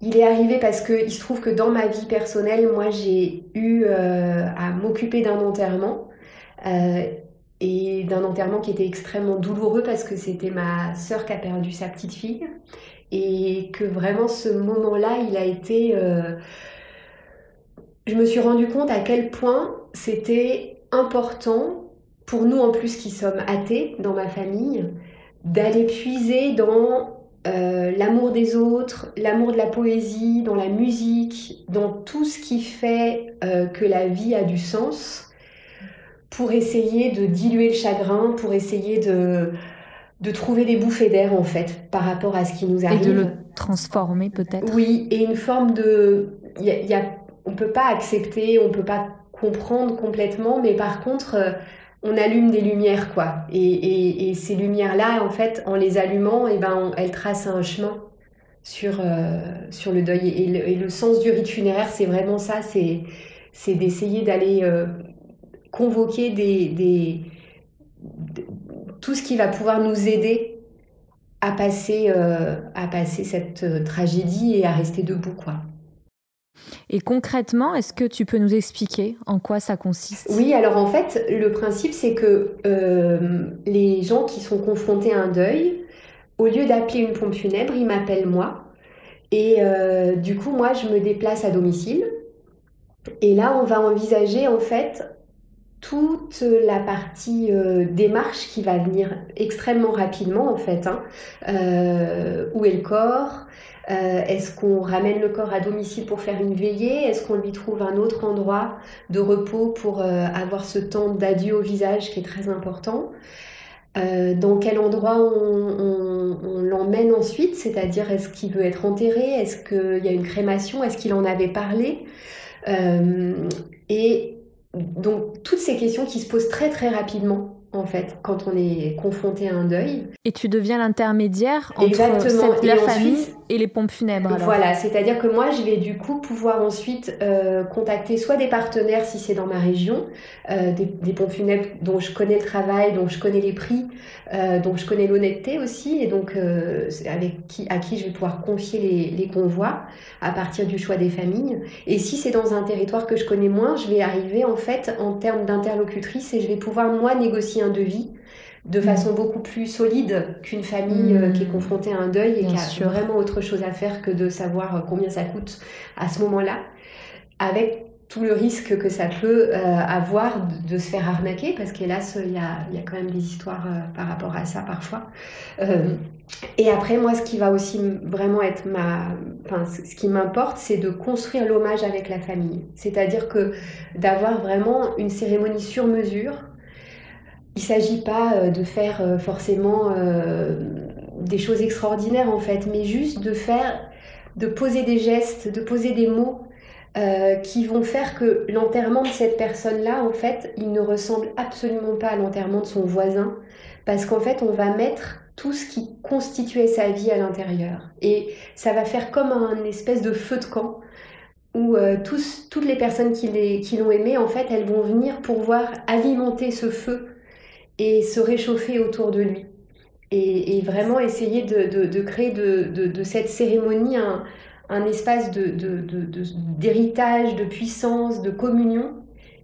Il est arrivé parce que il se trouve que dans ma vie personnelle, moi, j'ai eu euh, à m'occuper d'un enterrement. Et d'un enterrement qui était extrêmement douloureux parce que c'était ma sœur qui a perdu sa petite fille. Et que vraiment ce moment-là, il a été... je me suis rendu compte à quel point c'était important pour nous en plus qui sommes athées dans ma famille d'aller puiser dans euh, l'amour des autres, l'amour de la poésie, dans la musique, dans tout ce qui fait euh, que la vie a du sens pour essayer de diluer le chagrin, pour essayer de, de trouver des bouffées d'air en fait par rapport à ce qui nous Et arrive. de le transformer peut-être? Oui, et une forme de... Il y a, il y a- on peut pas accepter, on peut pas comprendre complètement, mais par contre, euh, on allume des lumières, quoi. Et, ces lumières-là, en fait, en les allumant, eh ben, elles tracent un chemin sur, euh, le deuil. Et le, sens du rite funéraire, c'est vraiment ça, c'est d'essayer d'aller euh, convoquer des, des, de- tout ce qui va pouvoir nous aider à passer, à passer cette tragédie et à rester debout, quoi. Et concrètement, est-ce que tu peux nous expliquer en quoi ça consiste? Oui, alors en fait, le principe, c'est que euh, les gens qui sont confrontés à un deuil, au lieu d'appeler une pompe funèbre, ils m'appellent moi. Et euh, du coup, moi, je me déplace à domicile. Et là, on va envisager en fait toute la partie euh, démarche qui va venir extrêmement rapidement en fait. hein. Où est le corps? Euh, Est-ce qu'on ramène le corps à domicile pour faire une veillée? Est-ce qu'on lui trouve un autre endroit de repos pour euh, avoir ce temps d'adieu au visage qui est très important? Euh, Dans quel endroit on, l'emmène ensuite? C'est-à-dire, est-ce qu'il veut être enterré? Est-ce qu'il y a une crémation? Est-ce qu'il en avait parlé? Et donc, toutes ces questions qui se posent très très rapidement, en fait, quand on est confronté à un deuil. Et tu deviens l'intermédiaire entre cette, la famille et les pompes funèbres. Alors. Voilà, c'est-à-dire que moi, je vais du coup pouvoir ensuite euh, contacter soit des partenaires si c'est dans ma région, euh, des, des, pompes funèbres dont je connais le travail, dont je connais les prix, euh, dont je connais l'honnêteté aussi, et donc avec qui, à qui je vais pouvoir confier les, les, convois à partir du choix des familles. Et si c'est dans un territoire que je connais moins, je vais arriver en fait en termes d'interlocutrice et je vais pouvoir moi négocier un devis de façon beaucoup plus solide qu'une famille mmh. qui est confrontée à un deuil et Bien qui a sûr. vraiment autre chose à faire que de savoir combien ça coûte à ce moment-là, avec tout le risque que ça peut euh, avoir de, de, se faire arnaquer, parce qu'hélas, il y a, y a, quand même des histoires euh, par rapport à ça parfois. Euh, et après, moi, ce qui va aussi vraiment être ma... Enfin, ce qui m'importe, c'est de construire l'hommage avec la famille. C'est-à-dire que d'avoir vraiment une cérémonie sur mesure, il ne s'agit pas de faire forcément des choses extraordinaires en fait, mais juste de faire, de poser des gestes, de poser des mots euh, qui vont faire que l'enterrement de cette personne-là, en fait, il ne ressemble absolument pas à l'enterrement de son voisin, parce qu'en fait, on va mettre tout ce qui constituait sa vie à l'intérieur. Et ça va faire comme un espèce de feu de camp où euh, toutes les personnes qui l'ont aimé, en fait, elles vont venir pour voir alimenter ce feu et se réchauffer autour de lui. Et, vraiment essayer de, créer de, cette cérémonie un, espace d'héritage, de, puissance, de communion,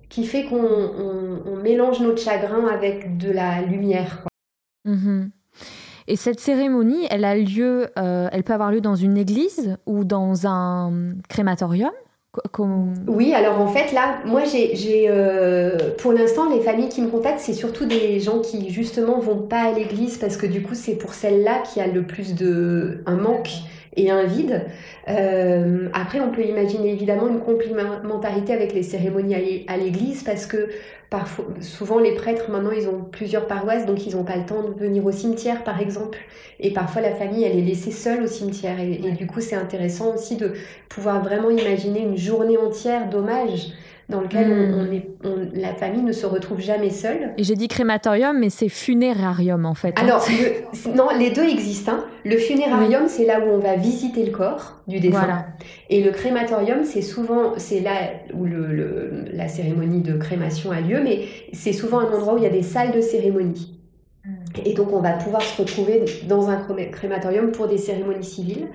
qui fait qu'on on, on mélange notre chagrin avec de la lumière. Mmh. Et cette cérémonie, elle a lieu, euh, elle peut avoir lieu dans une église ou dans un crématorium? Comme... Oui, alors en fait, là, moi, j'ai, euh, pour l'instant, les familles qui me contactent, c'est surtout des gens qui, justement, vont pas à l'église parce que, du coup, c'est pour celle-là qu'il y a le plus de. un manque et un vide. Euh, après, on peut imaginer évidemment une complémentarité avec les cérémonies à l'église parce que parfois, souvent les prêtres maintenant ils ont plusieurs paroisses donc ils n'ont pas le temps de venir au cimetière par exemple. Et parfois la famille elle est laissée seule au cimetière. Et, et du coup c'est intéressant aussi de pouvoir vraiment imaginer une journée entière d'hommage dans lequel mmh. on, est, on, la famille ne se retrouve jamais seule. Et j'ai dit crématorium, mais c'est funérarium en fait. Hein. Alors, le, non, les deux existent. Hein. Le funérarium, oui. c'est là où on va visiter le corps du défunt. Voilà. Et le crématorium, c'est souvent, c'est là où le, le, la cérémonie de crémation a lieu, mais c'est souvent un endroit où il y a des salles de cérémonie. Et donc, on va pouvoir se retrouver dans un crématorium pour des cérémonies civiles.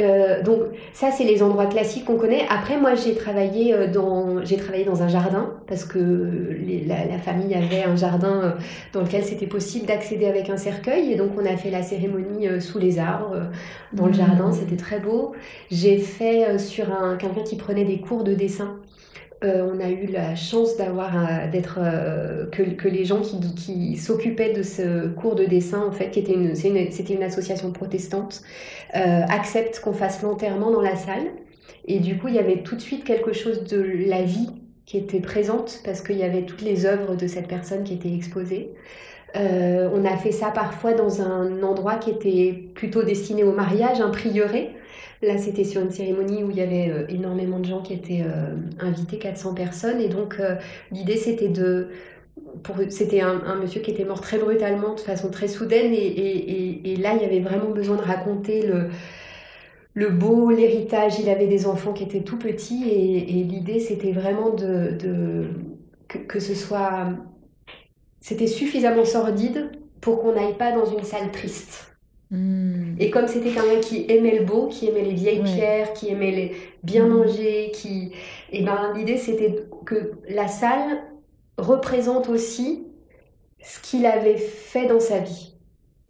Euh, donc, ça, c'est les endroits classiques qu'on connaît. Après, moi, j'ai travaillé euh, dans, j'ai travaillé dans un jardin parce que les, la, la, famille avait un jardin euh, dans lequel c'était possible d'accéder avec un cercueil. Et donc, on a fait la cérémonie sous les arbres, dans mmh. le jardin. C'était très beau. J'ai fait sur un quelqu'un qui prenait des cours de dessin. Euh, on a eu la chance d'avoir d'être euh, que, les gens qui, s'occupaient de ce cours de dessin en fait qui était une c'était une, association protestante euh, acceptent qu'on fasse l'enterrement dans la salle. Et du coup il y avait tout de suite quelque chose de la vie qui était présente parce qu'il y avait toutes les œuvres de cette personne qui étaient exposées. On a fait ça parfois dans un endroit qui était plutôt destiné au mariage un prieuré Là, c'était sur une cérémonie où il y avait euh, énormément de gens qui étaient euh, invités, 400 personnes. Et donc, euh, l'idée, c'était de. C'était un, monsieur qui était mort très brutalement, de façon très soudaine. Et, là, il y avait vraiment besoin de raconter le, beau, l'héritage. Il avait des enfants qui étaient tout petits. Et, l'idée, c'était vraiment de, que, ce soit. C'était suffisamment sordide pour qu'on n'aille pas dans une salle triste. Mmh. Et comme c'était quelqu'un qui aimait le beau, qui aimait les vieilles ouais. pierres, qui aimait les bien mmh. manger, qui, et ben l'idée c'était que la salle représente aussi ce qu'il avait fait dans sa vie.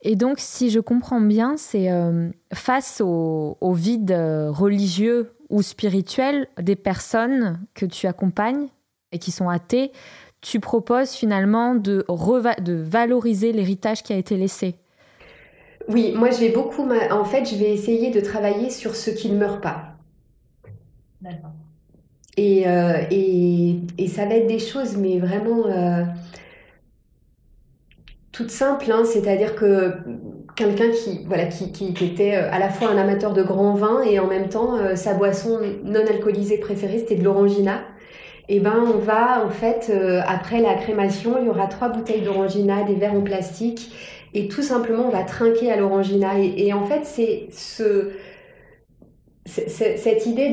Et donc, si je comprends bien, c'est euh, face au, au vide euh, religieux ou spirituel des personnes que tu accompagnes et qui sont athées, tu proposes finalement de, de valoriser l'héritage qui a été laissé. Oui, moi je vais beaucoup. En fait, je vais essayer de travailler sur ce qui ne meurt pas. D'accord. Et, euh, et, et, ça va être des choses, mais vraiment euh, toutes simples. Hein, C'est-à-dire que quelqu'un qui, voilà, qui, qui, était euh, à la fois un amateur de grand vin et en même temps, euh, sa boisson non alcoolisée préférée, c'était de l'orangina. Et eh ben on va en fait après la crémation, il y aura trois bouteilles d'orangina, des verres en plastique et tout simplement on va trinquer à l'orangina. Et, en fait c'est ce cette idée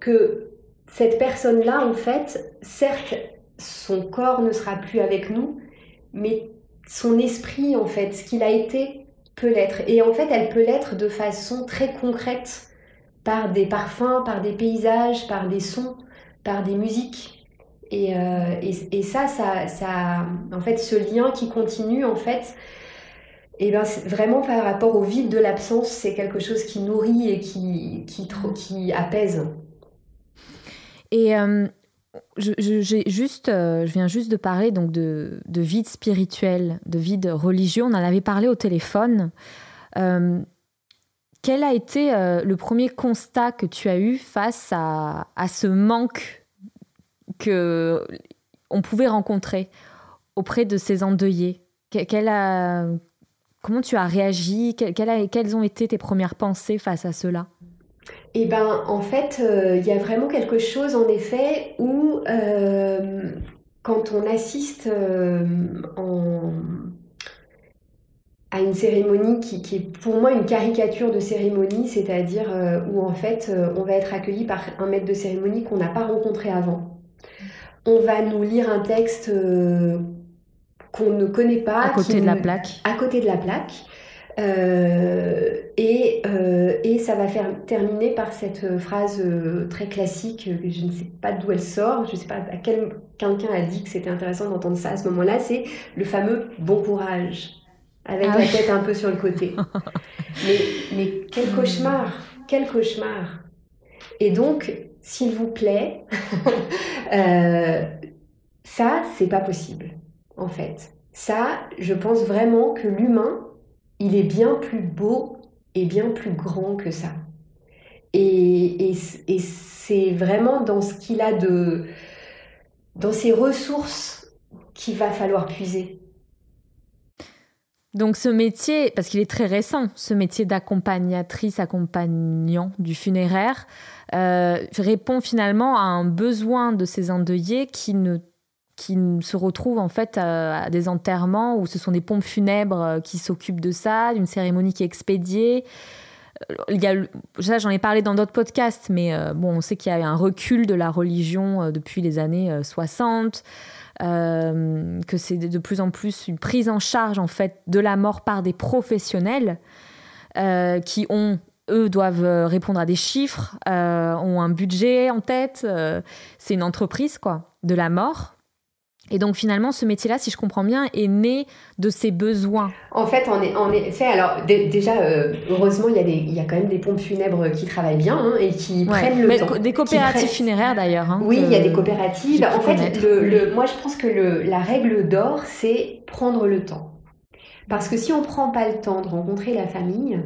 que cette personne-là, en fait, certes, son corps ne sera plus avec nous, mais son esprit, en fait, ce qu'il a été, peut l'être. Et en fait, elle peut l'être de façon très concrète, par des parfums, par des paysages, par des sons, par des musiques. Et, euh, et, ça, ça, ça, en fait, ce lien qui continue, en fait, et ben, vraiment par rapport au vide de l'absence, c'est quelque chose qui nourrit et qui, qui, qui apaise. Et euh, je, juste, euh, je viens juste de parler donc de, de, vide spirituel, de vide religieux. On en avait parlé au téléphone. Euh, quel a été le premier constat que tu as eu face à, à ce manque on pouvait rencontrer auprès de ces endeuillés. Comment tu as réagi? Quelles ont été tes premières pensées face à cela? Eh ben, en fait, euh, il y a vraiment quelque chose, en effet, où euh, quand on assiste euh, à une cérémonie qui, est pour moi une caricature de cérémonie, c'est-à-dire où en fait on va être accueilli par un maître de cérémonie qu'on n'a pas rencontré avant. On va nous lire un texte qu'on ne connaît pas. À côté de la plaque. À côté de la plaque. Euh, et, euh, et, ça va faire terminer par cette phrase euh, très classique, je ne sais pas d'où elle sort, je ne sais pas à quel quelqu'un a dit que c'était intéressant d'entendre ça à ce moment-là, c'est le fameux bon courage, avec ah la tête un peu sur le côté. mais, mais quel cauchemar, quel cauchemar. Et donc, s'il vous plaît, ça, c'est pas possible en fait. Ça, je pense vraiment que l'humain, il est bien plus beau et bien plus grand que ça. Et, c'est vraiment dans ce qu'il a de... dans ses ressources qu'il va falloir puiser. Donc ce métier, parce qu'il est très récent, ce métier d'accompagnatrice, accompagnant du funéraire, euh, répond finalement à un besoin de ces endeuillés qui ne qui se retrouvent en fait à, des enterrements où ce sont des pompes funèbres euh, qui s'occupent de ça, d'une cérémonie qui est expédiée. Euh, il y a, ça, j'en ai parlé dans d'autres podcasts, mais bon, on sait qu'il y a eu un recul de la religion depuis les années 60, que c'est de plus en plus une prise en charge en fait de la mort par des professionnels qui ont eux doivent répondre à des chiffres, ont un budget en tête. c'est une entreprise quoi, de la mort. Et donc finalement, ce métier-là, si je comprends bien, est né de ses besoins. En fait, on est, en effet, alors déjà, euh, heureusement, il y, a des, il y a quand même des pompes funèbres qui travaillent bien hein, et qui prennent le temps. Des coopératives funéraires d'ailleurs. Hein, oui, il y a des coopératives. En fait, le, moi je pense que le, la règle d'or, c'est prendre le temps. Parce que si on ne prend pas le temps de rencontrer la famille,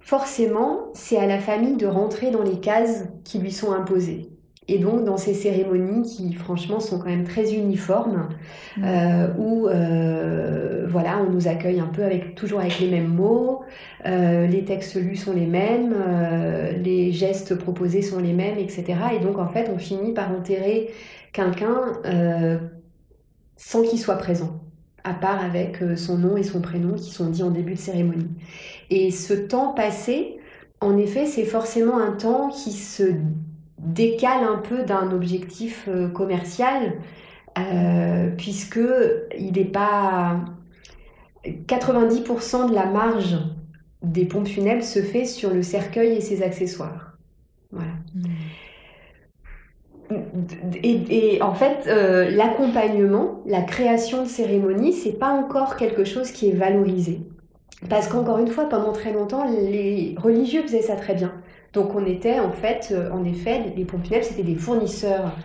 forcément, c'est à la famille de rentrer dans les cases qui lui sont imposées. Et donc dans ces cérémonies qui franchement sont quand même très uniformes, mmh. euh, où euh, voilà, on nous accueille un peu avec toujours avec les mêmes mots, euh, les textes lus sont les mêmes, les gestes proposés sont les mêmes, etc. Et donc en fait on finit par enterrer quelqu'un sans qu'il soit présent, à part avec son nom et son prénom qui sont dits en début de cérémonie. Et ce temps passé, en effet, c'est forcément un temps qui se décale un peu d'un objectif euh, commercial, euh, puisque il n'est pas 90% de la marge des pompes funèbres se fait sur le cercueil et ses accessoires. Voilà. Hmm. Et, en fait, euh, l'accompagnement, la création de cérémonies, c'est pas encore quelque chose qui est valorisé. Parce qu'encore une fois, pendant très longtemps, les religieux faisaient ça très bien. Donc on était en fait, euh, en effet, les pompes c'était des fournisseurs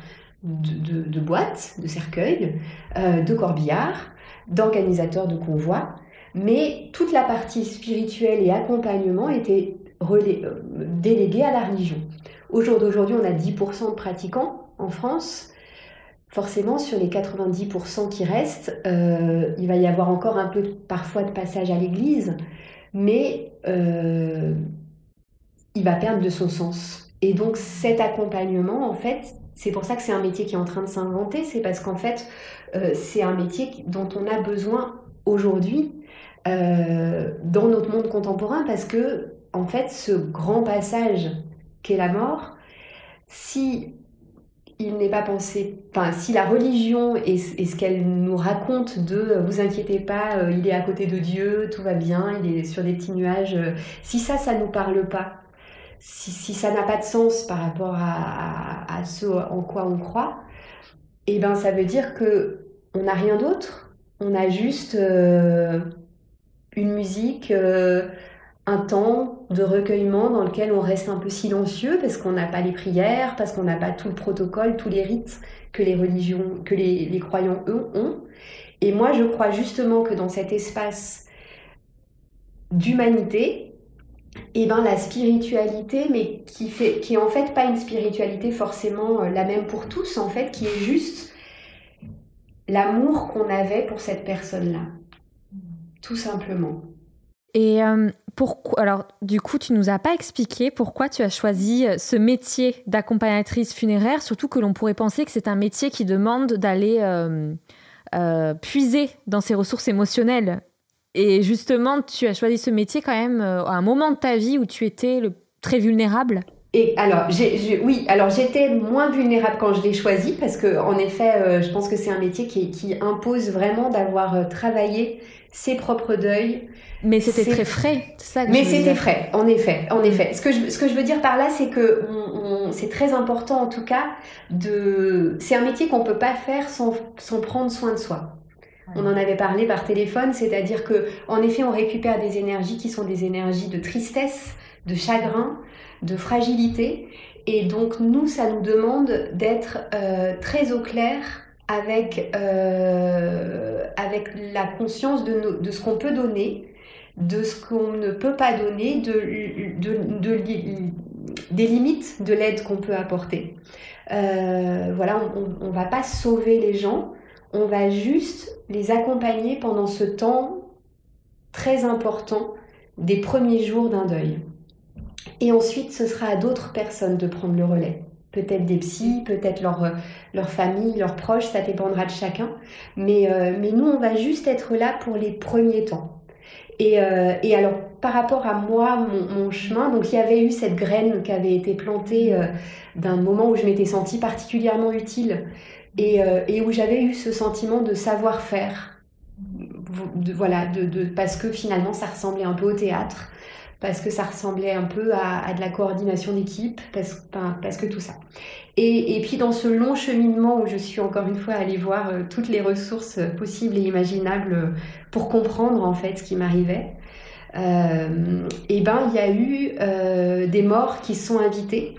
de, boîtes, de cercueils, euh, de corbillards, d'organisateurs de convois, mais toute la partie spirituelle et accompagnement était euh, déléguée à la religion. Au jour d'aujourd'hui, on a 10% de pratiquants en France. Forcément, sur les 90% qui restent, il va y avoir encore un peu parfois de passage à l'église, mais il va perdre de son sens. Et donc cet accompagnement, en fait, c'est pour ça que c'est un métier qui est en train de s'inventer, c'est parce qu'en fait, euh, c'est un métier dont on a besoin aujourd'hui euh, dans notre monde contemporain, parce que, en fait, ce grand passage qu'est la mort, si il n'est pas pensé, enfin, si la religion et, ce qu'elle nous raconte de euh, vous inquiétez pas, il est à côté de Dieu, tout va bien, il est sur des petits nuages, si ça, ça nous parle pas, si, ça n'a pas de sens par rapport à, ce en quoi on croit, eh ben ça veut dire que on n'a rien d'autre, on a juste une musique un temps de recueillement dans lequel on reste un peu silencieux parce qu'on n'a pas les prières, parce qu'on n'a pas tout le protocole, tous les rites que les religions, que les, croyants, eux, ont. Et moi, je crois justement que dans cet espace d'humanité, eh ben, la spiritualité, mais qui fait, qui est en fait pas une spiritualité forcément euh, la même pour tous, en fait, qui est juste l'amour qu'on avait pour cette personne-là. Tout simplement. Et euh, pourquoi Alors, du coup, tu nous as pas expliqué pourquoi tu as choisi euh, ce métier d'accompagnatrice funéraire, surtout que l'on pourrait penser que c'est un métier qui demande d'aller puiser dans ses ressources émotionnelles. Et justement, tu as choisi ce métier quand même à un moment de ta vie où tu étais le, très vulnérable? Et alors, oui, alors j'étais moins vulnérable quand je l'ai choisi parce que, en effet, je pense que c'est un métier qui, qui impose vraiment d'avoir travaillé ses propres deuils, mais c'était très frais, ça. Mais c'était frais, en effet, en effet. Ce que je, ce que je veux dire par là, c'est que c'est très important, en tout cas, de. C'est un métier qu'on peut pas faire sans, sans prendre soin de soi. On en avait parlé par téléphone, c'est-à-dire que, en effet, on récupère des énergies qui sont des énergies de tristesse, de chagrin, de fragilité, et donc nous, ça nous demande d'être euh, très au clair avec, euh, avec la conscience de, de ce qu'on peut donner, de ce qu'on ne peut pas donner, de, de, des limites de l'aide qu'on peut apporter. Euh, voilà, on ne va pas sauver les gens, on va juste les accompagner pendant ce temps très important des premiers jours d'un deuil. Et ensuite, ce sera à d'autres personnes de prendre le relais. Peut-être des psys, peut-être leur, leur famille, leurs proches, ça dépendra de chacun. Mais, euh, mais nous, on va juste être là pour les premiers temps. Euh, et, alors, par rapport à moi, mon, chemin, donc il y avait eu cette graine qui avait été plantée euh, d'un moment où je m'étais sentie particulièrement utile et, euh, où j'avais eu ce sentiment de savoir-faire. voilà, parce que finalement, ça ressemblait un peu au théâtre, parce que ça ressemblait un peu à, de la coordination d'équipe, parce, que tout ça. Et, puis dans ce long cheminement où je suis encore une fois allée voir euh, toutes les ressources possibles et imaginables pour comprendre en fait ce qui m'arrivait, euh, et ben il y a eu des morts qui sont invités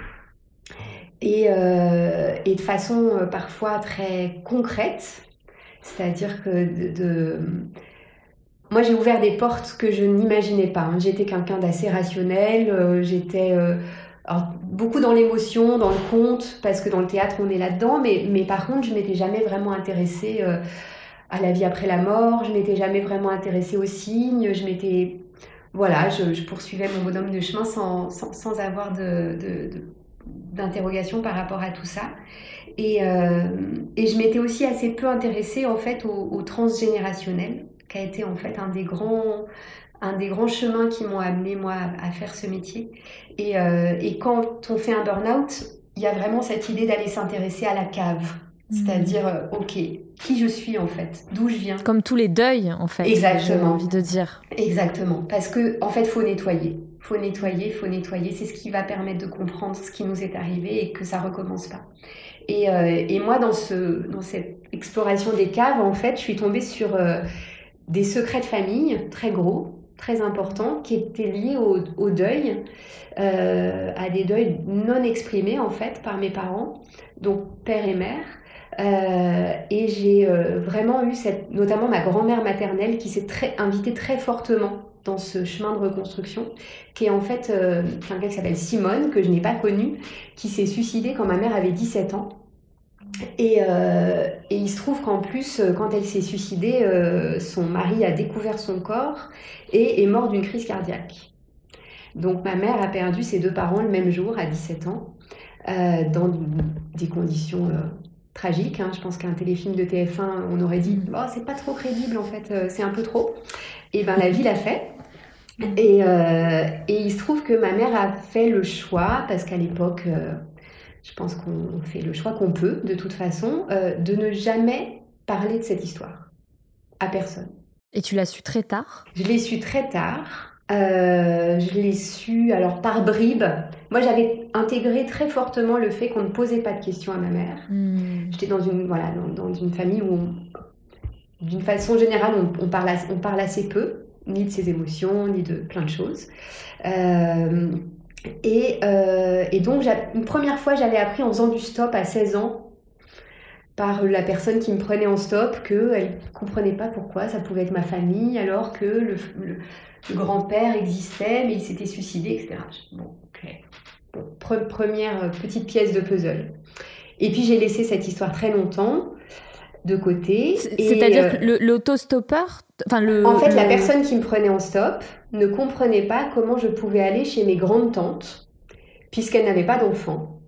et, et de façon parfois très concrète, c'est-à-dire que moi j'ai ouvert des portes que je n'imaginais pas. Hein. J'étais quelqu'un d'assez rationnel, j'étais alors, beaucoup dans l'émotion, dans le conte, parce que dans le théâtre, on est là-dedans, mais, par contre, je m'étais jamais vraiment intéressée euh, à la vie après la mort, je m'étais jamais vraiment intéressée aux signes, je m'étais... Voilà, je, poursuivais mon bonhomme de chemin sans, sans avoir de, d'interrogation par rapport à tout ça. Et, euh, et je m'étais aussi assez peu intéressée en fait au, au, transgénérationnel, qui a été en fait un des grands, un des grands chemins qui m'ont amené moi à faire ce métier. Et, euh, et quand on fait un burn-out, il y a vraiment cette idée d'aller s'intéresser à la cave. Hmm. C'est-à-dire, euh, ok, qui je suis en fait, d'où je viens? Comme tous les deuils en fait. Exactement. J'ai envie de dire. Exactement. Parce que en fait, faut nettoyer. Faut nettoyer, faut nettoyer. C'est ce qui va permettre de comprendre ce qui nous est arrivé et que ça recommence pas. Et, euh, moi, dans, ce, dans cette exploration des caves, en fait, je suis tombée sur des secrets de famille très gros très important qui était lié au, deuil, euh, à des deuils non exprimés en fait par mes parents, donc père et mère. Euh, et j'ai euh, vraiment eu cette, notamment ma grand-mère maternelle qui s'est très invitée très fortement dans ce chemin de reconstruction, qui est en fait quelqu'un qui s'appelle Simone, que je n'ai pas connu, qui s'est suicidée quand ma mère avait 17 ans. Euh, et, il se trouve qu'en plus, euh, quand elle s'est suicidée, euh, son mari a découvert son corps et est mort d'une crise cardiaque. Donc ma mère a perdu ses deux parents le même jour, à 17 ans. dans des conditions tragiques. Hein. Je pense qu'un téléfilm de TF1, on aurait dit, oh, c'est pas trop crédible en fait, c'est un peu trop. Et ben la vie l'a fait. Et, et, il se trouve que ma mère a fait le choix, parce qu'à l'époque, je pense qu'on fait le choix qu'on peut, de toute façon, de ne jamais parler de cette histoire à personne. Et tu l'as su très tard? Je l'ai su très tard. Euh, je l'ai su alors par bribes. Moi, j'avais intégré très fortement le fait qu'on ne posait pas de questions à ma mère. Hmm. J'étais dans une voilà dans, une famille où, d'une façon générale, on, parle on parle assez peu, ni de ses émotions, ni de plein de choses. Euh, et, euh, et, donc, une première fois, j'avais appris en faisant du stop à 16 ans par la personne qui me prenait en stop qu'elle ne comprenait pas pourquoi ça pouvait être ma famille alors que le, grand-père existait mais il s'était suicidé, etc. Bon, ok. première petite pièce de puzzle. Et puis j'ai laissé cette histoire très longtemps de côté. C'est-à-dire euh, que l'autostoppeur enfin, le, En fait, la personne qui me prenait en stop ne comprenait pas comment je pouvais aller chez mes grandes tantes puisqu'elles n'avaient pas d'enfants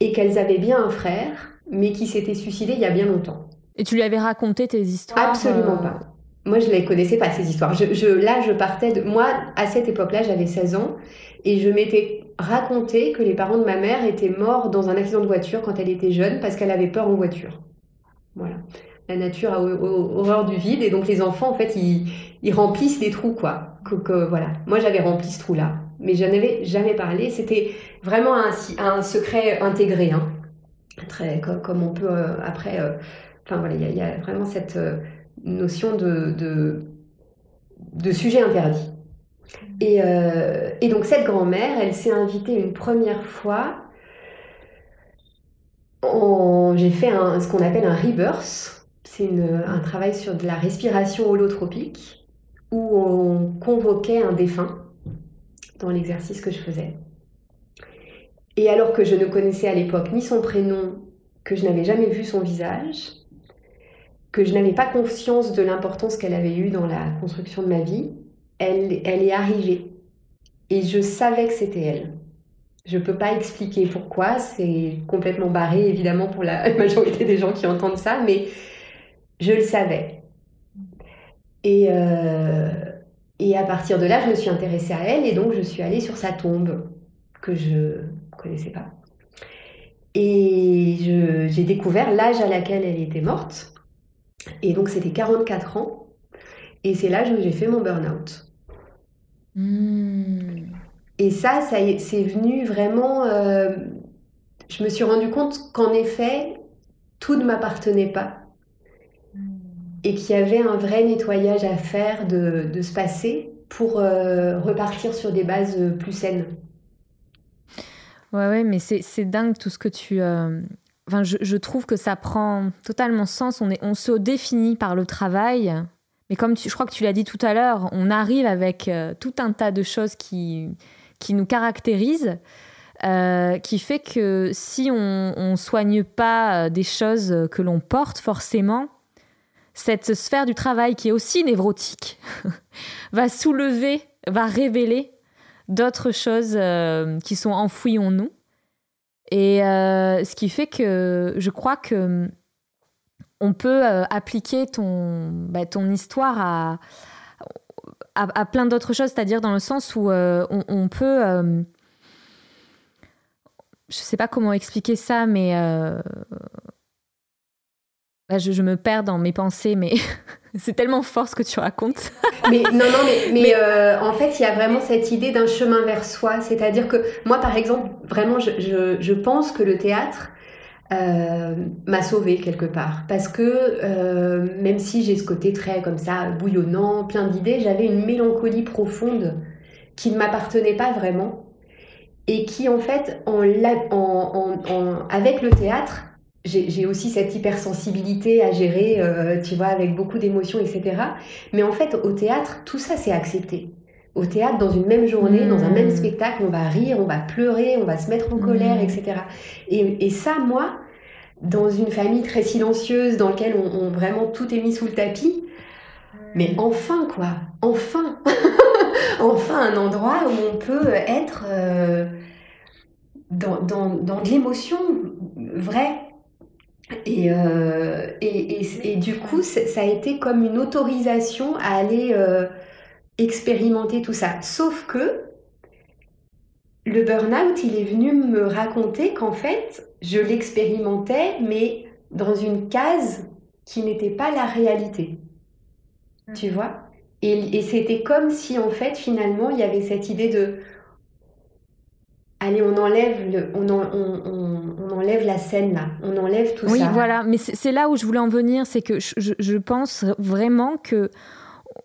et qu'elles avaient bien un frère mais qui s'était suicidé il y a bien longtemps. Et tu lui avais raconté tes histoires Absolument euh, pas. Moi, je ne les connaissais pas, ces histoires. Je, là, je partais de... Moi, à cette époque-là, j'avais 16 ans et je m'étais raconté que les parents de ma mère étaient morts dans un accident de voiture quand elle était jeune parce qu'elle avait peur en voiture. Voilà. La nature a horreur du vide et donc les enfants, en fait, ils, remplissent des trous, quoi. Que, voilà. Moi, j'avais rempli ce trou-là, mais je n'avais jamais parlé. C'était vraiment un, secret intégré. Hein très comme, on peut euh, après. Euh, voilà, il y, a vraiment cette euh, notion de, de, sujet interdit. Et, donc cette grand-mère, elle s'est invitée une première fois. J'ai fait ce qu'on appelle un rebirth. C'est un travail sur de la respiration holotropique où on convoquait un défunt dans l'exercice que je faisais. Et alors que je ne connaissais à l'époque ni son prénom, que je n'avais jamais vu son visage, que je n'avais pas conscience de l'importance qu'elle avait eue dans la construction de ma vie, elle est arrivée. Et je savais que c'était elle. Je ne peux pas expliquer pourquoi, c'est complètement barré évidemment pour la majorité des gens qui entendent ça, mais je le savais. Et, euh, et à partir de là, je me suis intéressée à elle et donc je suis allée sur sa tombe que je connaissais pas. Et j'ai découvert l'âge à laquelle elle était morte. Et donc c'était 44 ans. Et c'est l'âge où j'ai fait mon burn-out. Hmm. Et ça, ça c'est venu vraiment... Euh, je me suis rendu compte qu'en effet, tout ne m'appartenait pas. Et qu'il y avait un vrai nettoyage à faire de, de se passer pour euh, repartir sur des bases plus saines. Ouais, ouais, mais c'est dingue tout ce que tu. Euh, enfin, je, trouve que ça prend totalement sens. On, est, on se définit par le travail. Mais comme tu, je crois que tu l'as dit tout à l'heure, on arrive avec euh, tout un tas de choses qui, qui nous caractérisent, euh, qui fait que si on ne soigne pas des choses que l'on porte forcément, cette sphère du travail qui est aussi névrotique va soulever, va révéler d'autres choses euh, qui sont enfouies en nous. Et euh, ce qui fait que je crois que on peut euh, appliquer ton, bah, ton histoire à, à, plein d'autres choses, c'est-à-dire dans le sens où on, peut... je sais pas comment expliquer ça, mais bah, je, me perds dans mes pensées, mais c'est tellement fort ce que tu racontes. mais non, non, mais, mais, euh, en fait, il y a vraiment cette idée d'un chemin vers soi. C'est-à-dire que moi, par exemple, vraiment, je, je, je pense que le théâtre euh, m'a sauvée quelque part. Parce que euh, même si j'ai ce côté très comme ça, bouillonnant, plein d'idées, j'avais une mélancolie profonde qui ne m'appartenait pas vraiment. Et qui, en fait, en, en, en, avec le théâtre, j'ai aussi cette hypersensibilité à gérer, euh, tu vois, avec beaucoup d'émotions, etc. Mais en fait, au théâtre, tout ça, c'est accepté. Au théâtre, dans une même journée, dans un même mmh. spectacle, on va rire, on va pleurer, on va se mettre en colère, etc. Mmh. Et, et, ça, moi, dans une famille très silencieuse, dans laquelle on, vraiment tout est mis sous le tapis, mais enfin, quoi, enfin, enfin un endroit où on peut être... Euh, dans, dans, dans de l'émotion vraie. Et, euh, et, et, et, du coup, ça a été comme une autorisation à aller euh, expérimenter tout ça. Sauf que le burn-out, il est venu me raconter qu'en fait, je l'expérimentais, mais dans une case qui n'était pas la réalité. Tu vois? Et, et c'était comme si, en fait, finalement, il y avait cette idée de allez, on enlève, le, on, on, on, on, enlève la scène là, on enlève tout oui, ça. Oui, voilà, mais c'est là où je voulais en venir, c'est que je, je, pense vraiment que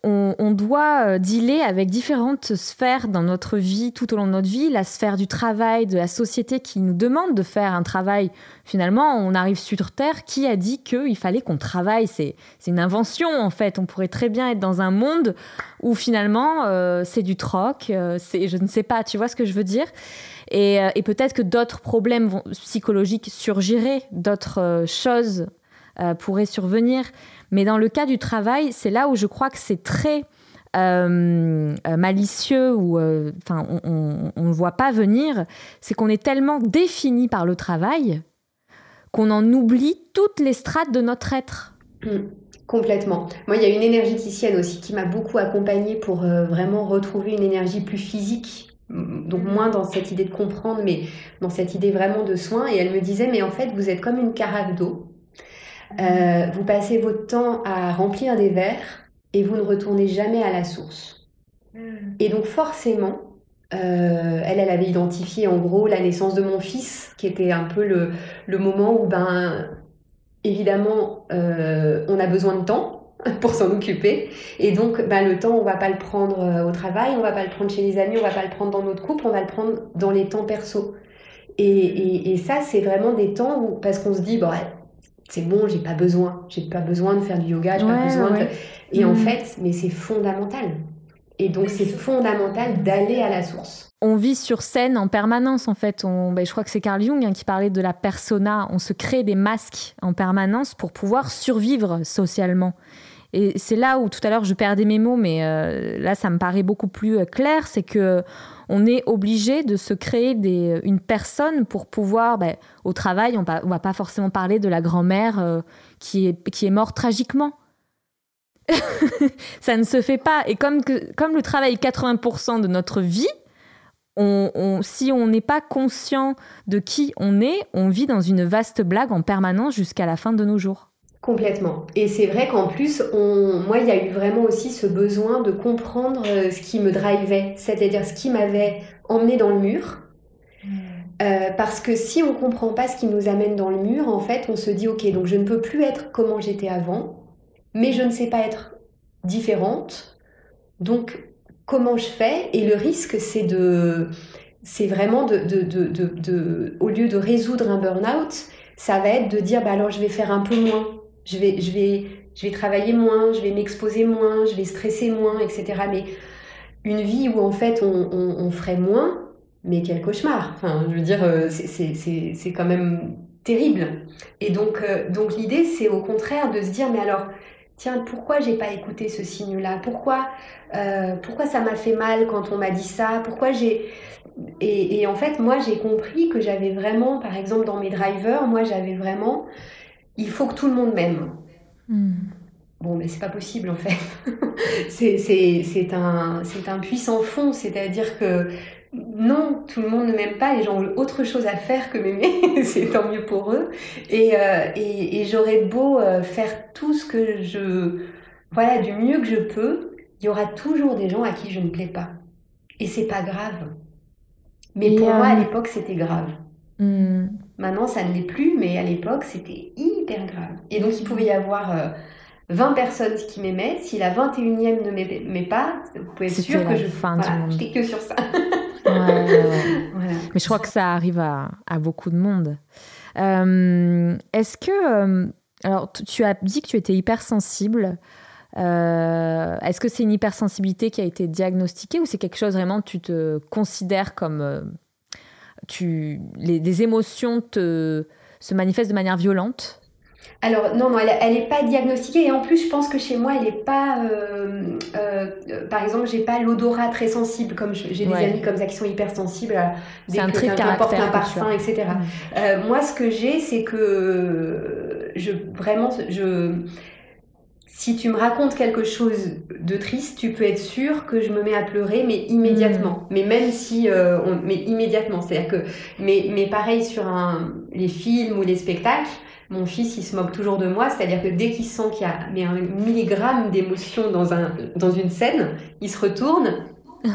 on, doit dealer avec différentes sphères dans notre vie, tout au long de notre vie, la sphère du travail, de la société qui nous demande de faire un travail. Finalement, on arrive sur Terre, qui a dit qu'il fallait qu'on travaille? C'est une invention, en fait. On pourrait très bien être dans un monde où finalement, euh, c'est du troc, euh, je ne sais pas, tu vois ce que je veux dire? Et, euh, peut-être que d'autres problèmes psychologiques surgiraient, d'autres euh, choses euh, pourraient survenir. Mais dans le cas du travail, c'est là où je crois que c'est très euh, malicieux ou enfin on ne voit pas venir, c'est qu'on est tellement défini par le travail qu'on en oublie toutes les strates de notre être. Mmh, complètement. Moi, il y a une énergéticienne aussi qui m'a beaucoup accompagnée pour euh, vraiment retrouver une énergie plus physique donc moins dans cette idée de comprendre, mais dans cette idée vraiment de soin. Et elle me disait, mais en fait, vous êtes comme une carafe d'eau. Euh, vous passez votre temps à remplir des verres et vous ne retournez jamais à la source. Et donc forcément, euh, elle, elle avait identifié en gros la naissance de mon fils, qui était un peu le, le moment où, ben, évidemment, euh, on a besoin de temps pour s'en occuper. Et donc, bah, le temps, on va pas le prendre au travail, on va pas le prendre chez les amis, on va pas le prendre dans notre couple, on va le prendre dans les temps perso. Et, et, et ça, c'est vraiment des temps où, parce qu'on se dit, bon, c'est bon, j'ai pas besoin, j'ai pas besoin de faire du yoga, j'ai ouais, pas besoin ouais. de... Et mmh. en fait, mais c'est fondamental. Et donc, c'est fondamental d'aller à la source. On vit sur scène en permanence, en fait. On, ben, je crois que c'est Carl Jung hein, qui parlait de la persona. On se crée des masques en permanence pour pouvoir survivre socialement. Et c'est là où tout à l'heure je perdais mes mots, mais euh, là ça me paraît beaucoup plus euh, clair, c'est que on est obligé de se créer des, une personne pour pouvoir, ben, au travail, on on va pas forcément parler de la grand-mère euh, qui, est, qui est morte tragiquement. ça ne se fait pas. Et comme, comme le travail est 80% de notre vie, si on n'est pas conscient de qui on est, on vit dans une vaste blague en permanence jusqu'à la fin de nos jours. Complètement. Et c'est vrai qu'en plus, on... moi, il y a eu vraiment aussi ce besoin de comprendre euh, ce qui me drivait, c'est-à-dire ce qui m'avait emmené dans le mur. Euh, parce que si on comprend pas ce qui nous amène dans le mur, en fait, on se dit, ok, donc je ne peux plus être comment j'étais avant, mais je ne sais pas être différente. Donc, comment je fais? Et le risque, c'est de, c'est vraiment de, de, de, de, de, au lieu de résoudre un burn-out, ça va être de dire, bah alors je vais faire un peu moins je vais, je vais, je vais travailler moins, je vais m'exposer moins, je vais stresser moins, etc. Mais une vie où en fait on, on, ferait moins, mais quel cauchemar. Enfin, je veux dire, c'est quand même terrible. Et donc, euh, donc l'idée, c'est au contraire de se dire, mais alors, tiens, pourquoi j'ai pas écouté ce signe-là? Pourquoi, euh, pourquoi ça m'a fait mal quand on m'a dit ça? Pourquoi j'ai et en fait, moi, j'ai compris que j'avais vraiment, par exemple, dans mes drivers, moi, j'avais vraiment il faut que tout le monde m'aime. Mm. Bon, mais c'est pas possible en fait. c'est un, un puissant fond, c'est-à-dire que non, tout le monde ne m'aime pas, les gens ont autre chose à faire que m'aimer, c'est tant mieux pour eux. Et, euh, et, et j'aurais beau euh, faire tout ce que je. Voilà, du mieux que je peux, il y aura toujours des gens à qui je ne plais pas. Et c'est pas grave. Mais Et, pour euh, moi, à l'époque, c'était grave. Mm. Maintenant, ça ne l'est plus, mais à l'époque, c'était hyper grave. Et donc, il pouvait y avoir euh, 20 personnes qui m'aimaient. Si la 21e ne m'aimait pas, vous pouvez être sûr que je fin du voilà, monde. j'étais que sur ça. Ouais, ouais, ouais. Voilà. Mais je crois que ça arrive à, à beaucoup de monde. Euh, Est-ce que. euh, alors, tu- tu as dit que tu étais hypersensible. Euh, Est-ce que c'est une hypersensibilité qui a été diagnostiquée ou c'est quelque chose vraiment tu te considères comme. Euh, tu, les, des émotions te, se manifestent de manière violente alors non, non, elle n'est pas diagnostiquée. Et en plus je pense que chez moi elle n'est pas, euh, euh, euh, par exemple, j'ai pas l'odorat très sensible comme j'ai des amis comme ça qui sont hypersensibles dès un que quelqu'un porte un parfum, etc. Moi ce que j'ai c'est que je vraiment je si tu me racontes quelque chose de triste, tu peux être sûr que je me mets à pleurer, mais immédiatement. Mm. Mais même si, on, mais immédiatement, c'est-à-dire que, mais, mais pareil sur un, les films ou les spectacles, mon fils, il se moque toujours de moi, c'est-à-dire que dès qu'il sent qu'il y a mais un milligramme d'émotion dans, un, dans une scène, il se retourne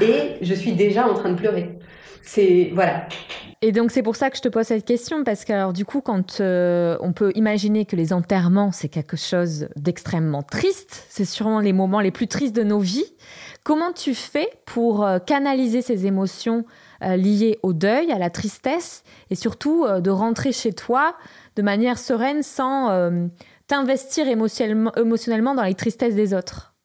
et je suis déjà en train de pleurer. C'est voilà. Et donc c'est pour ça que je te pose cette question parce que alors du coup quand euh, on peut imaginer que les enterrements c'est quelque chose d'extrêmement triste, c'est sûrement les moments les plus tristes de nos vies. Comment tu fais pour euh, canaliser ces émotions euh, liées au deuil, à la tristesse et surtout de rentrer chez toi de manière sereine sans t'investir émotionnellement, dans les tristesses des autres?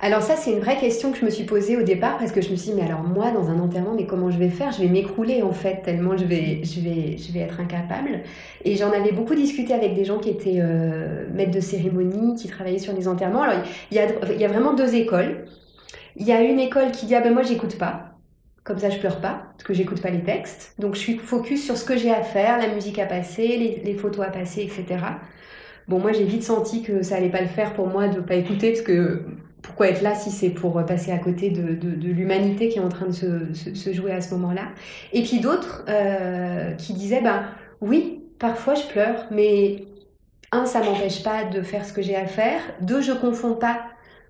Alors ça, c'est une vraie question que je me suis posée au départ parce que je me suis dit, mais alors moi, dans un enterrement, mais comment je vais faire? Je vais m'écrouler en fait, tellement je vais, je vais, je vais être incapable. Et j'en avais beaucoup discuté avec des gens qui étaient euh, maîtres de cérémonie, qui travaillaient sur les enterrements. Alors, il y a, y a vraiment deux écoles. Il y a une école qui dit, ah ben moi, j'écoute pas. Comme ça, je pleure pas, parce que j'écoute pas les textes. Donc, je suis focus sur ce que j'ai à faire, la musique à passer, les, photos à passer, etc. Bon, moi, j'ai vite senti que ça allait pas le faire pour moi de pas écouter, parce que pourquoi être là si c'est pour passer à côté de, de, l'humanité qui est en train de se, se, jouer à ce moment-là Et puis d'autres euh, qui disaient, ben oui, parfois je pleure, mais un, ça m'empêche pas de faire ce que j'ai à faire. Deux, je confonds pas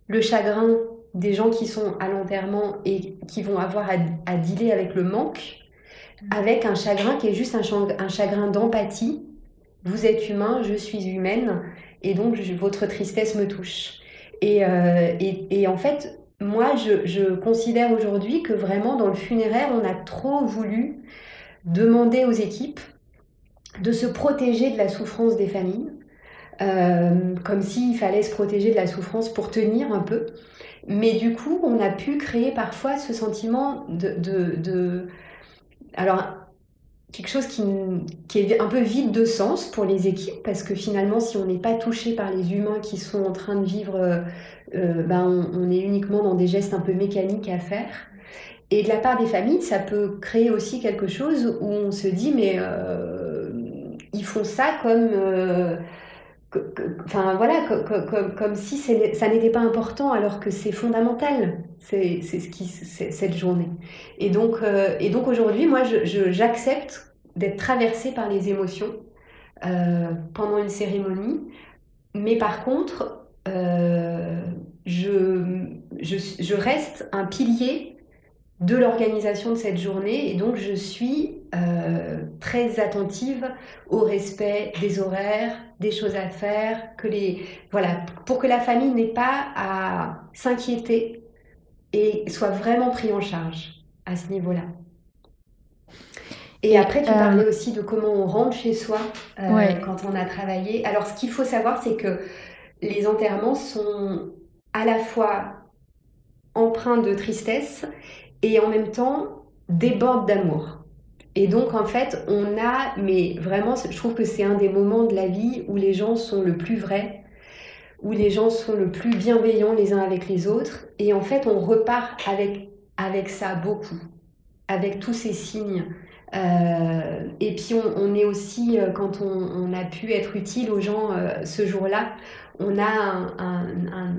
le chagrin des gens qui sont à l'enterrement et qui vont avoir à, dealer avec le manque, avec un chagrin qui est juste un, chagrin d'empathie. Vous êtes humain, je suis humaine, et donc votre tristesse me touche. Euh, et, en fait, moi, je, je considère aujourd'hui que vraiment dans le funéraire, on a trop voulu demander aux équipes de se protéger de la souffrance des familles, euh, comme s'il fallait se protéger de la souffrance pour tenir un peu. Mais du coup, on a pu créer parfois ce sentiment de... de, alors, quelque chose qui, qui, est un peu vide de sens pour les équipes, parce que finalement, si on n'est pas touché par les humains qui sont en train de vivre, euh, euh, ben on, est uniquement dans des gestes un peu mécaniques à faire. Et de la part des familles, ça peut créer aussi quelque chose où on se dit, mais euh, ils font ça comme enfin voilà, comme, si ça n'était pas important alors que c'est fondamental, c'est ce qui cette journée. Et donc, euh, et donc aujourd'hui, moi, j'accepte d'être traversée par les émotions euh, pendant une cérémonie, mais par contre, euh, je, je, je, reste un pilier de l'organisation de cette journée. Et donc je suis euh, très attentive au respect des horaires, des choses à faire, que les voilà pour que la famille n'ait pas à s'inquiéter et soit vraiment pris en charge à ce niveau-là. Et, après, tu parlais euh, aussi de comment on rentre chez soi euh, quand on a travaillé. Alors, ce qu'il faut savoir, c'est que les enterrements sont à la fois empreints de tristesse et en même temps déborde d'amour. Et donc en fait, on a, mais vraiment, je trouve que c'est un des moments de la vie où les gens sont le plus vrais, où les gens sont le plus bienveillants les uns avec les autres. Et en fait, on repart avec, ça beaucoup, avec tous ces signes. Euh, et puis on, est aussi, euh, quand on, a pu être utile aux gens euh, ce jour-là, on a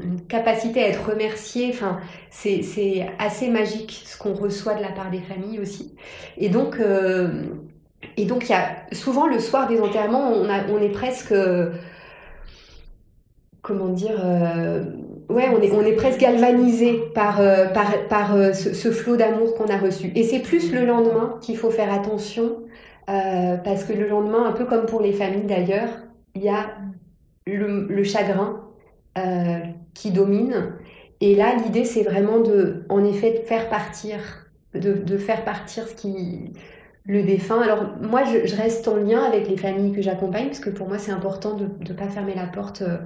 une capacité à être remercié. Enfin, c'est assez magique ce qu'on reçoit de la part des familles aussi. Et donc, euh, et donc y a souvent le soir des enterrements, on, est presque, comment dire, euh, ouais, on est, on est presque galvanisé par, euh, par, par ce, ce flot d'amour qu'on a reçu. Et c'est plus le lendemain qu'il faut faire attention, parce que le lendemain, un peu comme pour les familles d'ailleurs, il y a le, chagrin euh, qui domine. Et là, l'idée, c'est vraiment de, en effet, de faire partir, de, faire partir ce qui, le défunt. Alors moi, je, reste en lien avec les familles que j'accompagne, parce que pour moi, c'est important de ne pas fermer la porte. Euh,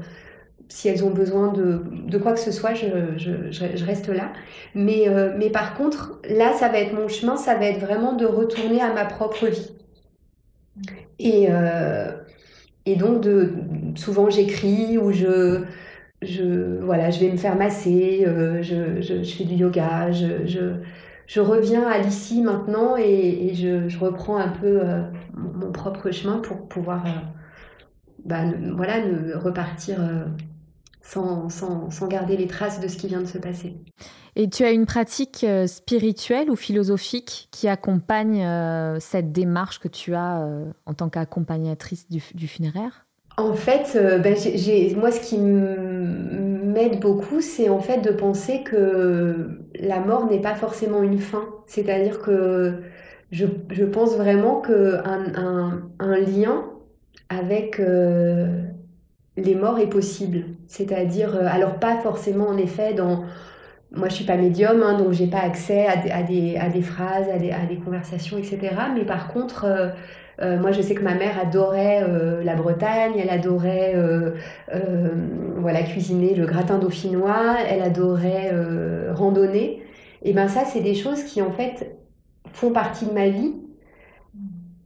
si elles ont besoin de, de, quoi que ce soit, je, je, reste là. Mais, euh, mais par contre, là, ça va être mon chemin, ça va être vraiment de retourner à ma propre vie. Et, et donc, de, souvent, j'écris ou je, je, voilà, je vais me faire masser, euh, je, je, je, fais du yoga, je, je, je reviens à l'ici maintenant et, et je, reprends un peu euh, mon, propre chemin pour pouvoir euh, bah, voilà, ne repartir euh, sans, sans, sans, garder les traces de ce qui vient de se passer. Et tu as une pratique euh, spirituelle ou philosophique qui accompagne euh, cette démarche que tu as euh, en tant qu'accompagnatrice du, du, funéraire? En fait, ben, j ai, j ai, moi, ce qui m'aide beaucoup, c'est en fait de penser que la mort n'est pas forcément une fin. C'est-à-dire que je, je, pense vraiment qu'un un, un, lien avec les morts est possible. C'est-à-dire, alors pas forcément en effet dans moi, je suis pas médium, hein, donc j'ai pas accès à des, à des, à des phrases, à des, à des, conversations, etc. Mais par contre, euh, euh, moi, je sais que ma mère adorait euh, la Bretagne, elle adorait euh, euh, voilà cuisiner le gratin dauphinois, elle adorait randonner. Et ben ça, c'est des choses qui en fait font partie de ma vie,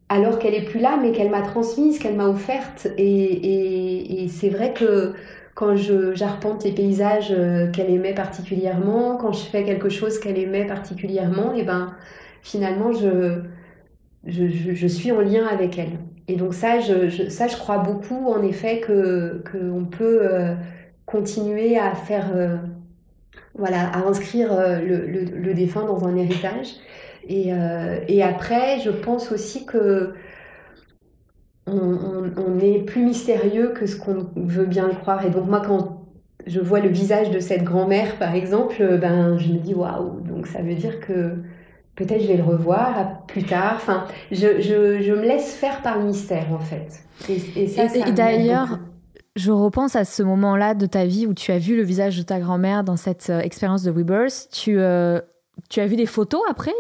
alors qu'elle est plus là, mais qu'elle m'a transmise, qu'elle m'a offerte. Et c'est vrai que quand j'arpente les paysages euh, qu'elle aimait particulièrement, quand je fais quelque chose qu'elle aimait particulièrement, et ben finalement je, je, je, je, suis en lien avec elle. Et donc ça, je, je ça, je crois beaucoup en effet que qu'on peut euh, continuer à faire, euh, voilà, à inscrire le, le, le, défunt dans un héritage. Et, et après, je pense aussi que on, on, on, est plus mystérieux que ce qu'on veut bien le croire. Et donc moi, quand je vois le visage de cette grand-mère, par exemple, ben, je me dis waouh, donc ça veut dire que peut-être je vais le revoir plus tard. Enfin, je, je, je, me laisse faire par le mystère, en fait. Et, et, ça, et, ça et d'ailleurs, je repense à ce moment-là de ta vie où tu as vu le visage de ta grand-mère dans cette euh, expérience de Rebirth. Tu, euh, tu as vu des photos après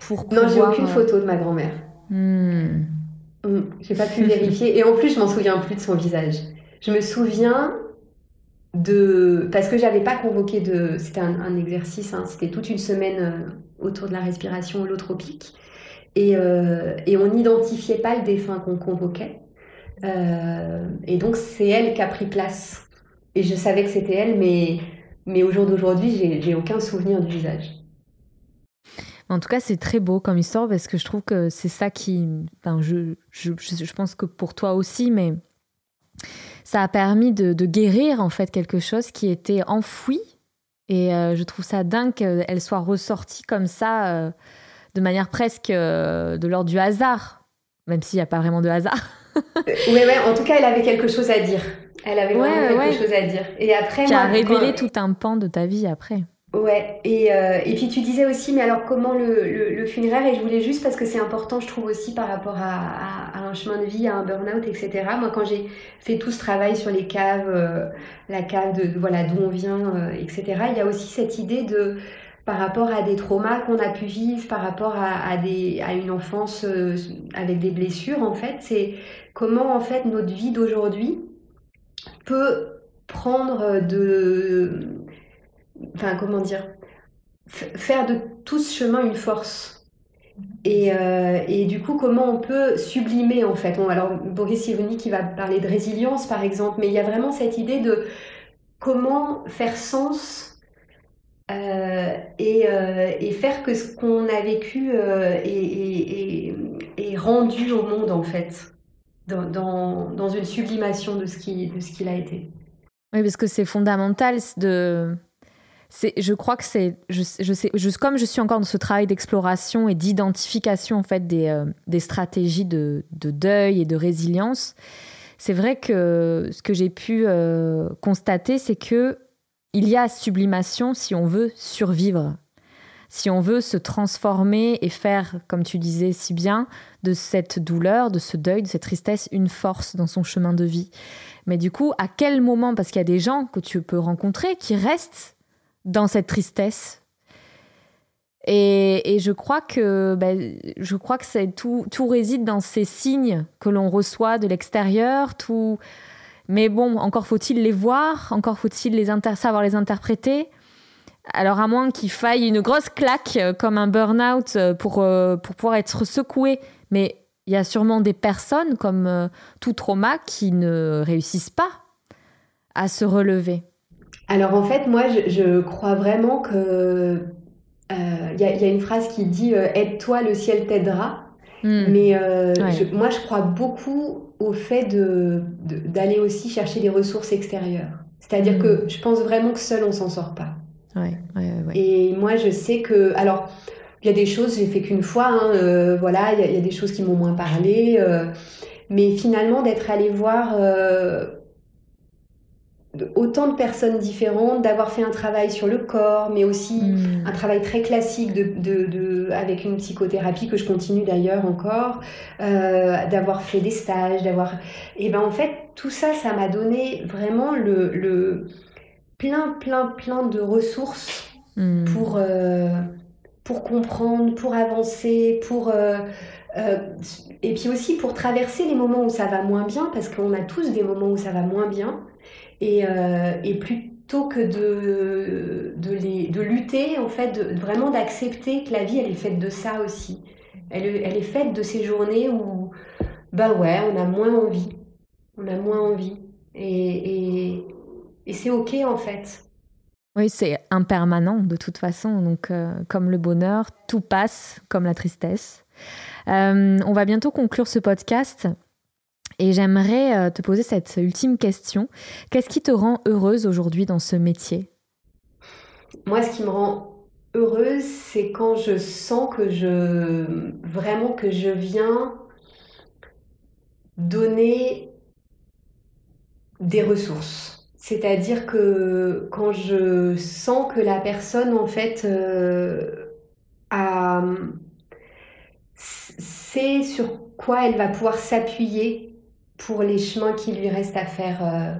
pour Non, j'ai aucune euh... photo de ma grand-mère. Hmm. Mm, j'ai pas pu vérifier. Et en plus, je m'en souviens plus de son visage. Je me souviens de. Parce que j'avais pas convoqué de. C'était un, un, exercice, hein. c'était toute une semaine euh, autour de la respiration holotropique. Et, euh, et on n'identifiait pas le défunt qu'on convoquait. Euh, et donc, c'est elle qui a pris place. Et je savais que c'était elle, mais, mais au jour d'aujourd'hui, j'ai aucun souvenir du visage. En tout cas, c'est très beau comme histoire parce que je trouve que c'est ça qui. Enfin, je, je, je, pense que pour toi aussi, mais ça a permis de, de, guérir en fait quelque chose qui était enfoui. Et euh, je trouve ça dingue qu'elle soit ressortie comme ça, euh, de manière presque euh, de l'ordre du hasard, même s'il n'y a pas vraiment de hasard. oui, ouais, en tout cas, elle avait quelque chose à dire. Elle avait ouais, vraiment quelque ouais. chose à dire. Et après, qui moi, a révélé quand... tout un pan de ta vie après. Ouais, et, euh, et puis tu disais aussi, mais alors comment le, le, funéraire, et je voulais juste parce que c'est important, je trouve aussi par rapport à, un chemin de vie, à un burn-out, etc. Moi, quand j'ai fait tout ce travail sur les caves, euh, la cave de, voilà, d'où on vient, euh, etc., il y a aussi cette idée de, par rapport à des traumas qu'on a pu vivre, par rapport à, à, des, à une enfance avec des blessures, en fait, c'est comment, en fait, notre vie d'aujourd'hui peut prendre de enfin comment dire, faire de tout ce chemin une force. Et, euh, et, du coup, comment on peut sublimer en fait? Bon, Alors, Boris Cyrulnik qui va parler de résilience par exemple, mais il y a vraiment cette idée de comment faire sens euh, et, euh, et, faire que ce qu'on a vécu est, rendu au monde en fait, dans, dans, une sublimation de ce qu'il a été. Oui, parce que c'est fondamental de je crois que c'est, je, sais, je, comme je suis encore dans ce travail d'exploration et d'identification en fait des, euh, stratégies de, de, deuil et de résilience, c'est vrai que ce que j'ai pu euh, constater, c'est que il y a sublimation si on veut survivre, si on veut se transformer et faire, comme tu disais si bien, de cette douleur, de ce deuil, de cette tristesse, une force dans son chemin de vie. Mais du coup, à quel moment, parce qu'il y a des gens que tu peux rencontrer qui restent dans cette tristesse. Et, je crois que, ben, je crois que tout, réside dans ces signes que l'on reçoit de l'extérieur. Tout, mais bon, encore faut-il les voir, encore faut-il les savoir les interpréter. Alors à moins qu'il faille une grosse claque comme un burn-out pour, pour pouvoir être secoué. Mais il y a sûrement des personnes comme euh, tout trauma qui ne réussissent pas à se relever. Alors en fait, moi, je, je crois vraiment que il y, y, a une phrase qui dit aide-toi, le ciel t'aidera. Hmm. Mais ouais. je, moi, je crois beaucoup au fait de, d'aller aussi chercher des ressources extérieures. C'est-à-dire mmh. que je pense vraiment que seul on s'en sort pas. Ouais, ouais, Et moi je sais que alors il y a des choses j'ai fait qu'une fois, hein, euh, voilà, il y, y, a des choses qui m'ont moins parlé, euh, mais finalement d'être allé voir euh, autant de personnes différentes, d'avoir fait un travail sur le corps, mais aussi mmh. un travail très classique de, de, de, avec une psychothérapie que je continue d'ailleurs encore, euh, d'avoir fait des stages, d'avoir... Et ben en fait, tout ça, ça m'a donné vraiment le, le, plein, plein, plein de ressources mmh. pour, euh, pour comprendre, pour avancer, pour... Euh, euh, et puis aussi pour traverser les moments où ça va moins bien, parce qu'on a tous des moments où ça va moins bien. Et, euh, et plutôt que de, de, lutter, en fait, vraiment d'accepter que la vie, elle est faite de ça aussi. Elle, elle est faite de ces journées où, bah ouais, on a moins envie. On a moins envie. Et, et, et c'est OK, en fait. Oui, c'est impermanent de toute façon. Donc, euh, comme le bonheur, tout passe comme la tristesse. Euh, on va bientôt conclure ce podcast. Et j'aimerais euh, te poser cette ultime question. Qu'est-ce qui te rend heureuse aujourd'hui dans ce métier? Moi, ce qui me rend heureuse, c'est quand je sens que je vraiment que je viens donner des ressources. C'est-à-dire que quand je sens que la personne en fait euh, sait sur quoi elle va pouvoir s'appuyer pour les chemins qui lui restent à faire. Euh,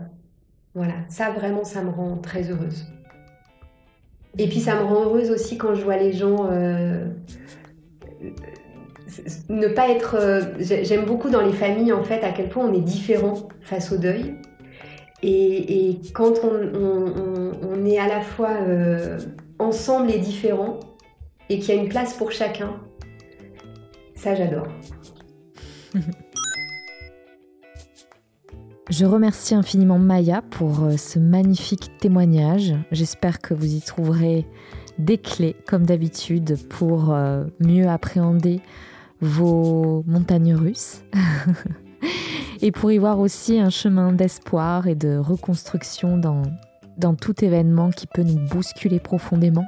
voilà, ça vraiment, ça me rend très heureuse. Et puis ça me rend heureuse aussi quand je vois les gens euh, ne pas être. Euh, j'aime beaucoup dans les familles en fait à quel point on est différent face au deuil. Et, quand on, on, est à la fois ensemble et différent et qu'il y a une place pour chacun, ça j'adore. Je remercie infiniment Maya pour euh, ce magnifique témoignage. J'espère que vous y trouverez des clés, comme d'habitude, pour euh, mieux appréhender vos montagnes russes. et pour y voir aussi un chemin d'espoir et de reconstruction dans, dans tout événement qui peut nous bousculer profondément.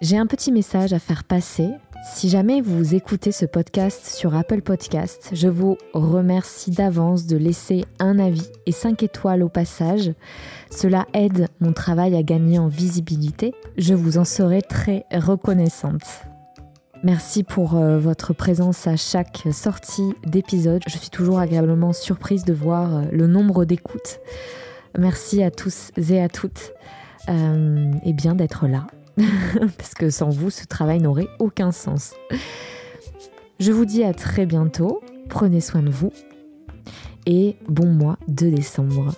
J'ai un petit message à faire passer si jamais vous écoutez ce podcast sur Apple Podcast, je vous remercie d'avance de laisser un avis et 5 étoiles au passage. Cela aide mon travail à gagner en visibilité. Je vous en serai très reconnaissante. Merci pour euh, votre présence à chaque sortie d'épisode. Je suis toujours agréablement surprise de voir euh, le nombre d'écoutes. Merci à tous et à toutes euh, et bien d'être là. parce que sans vous, ce travail n'aurait aucun sens. Je vous dis à très bientôt, prenez soin de vous et bon mois de décembre.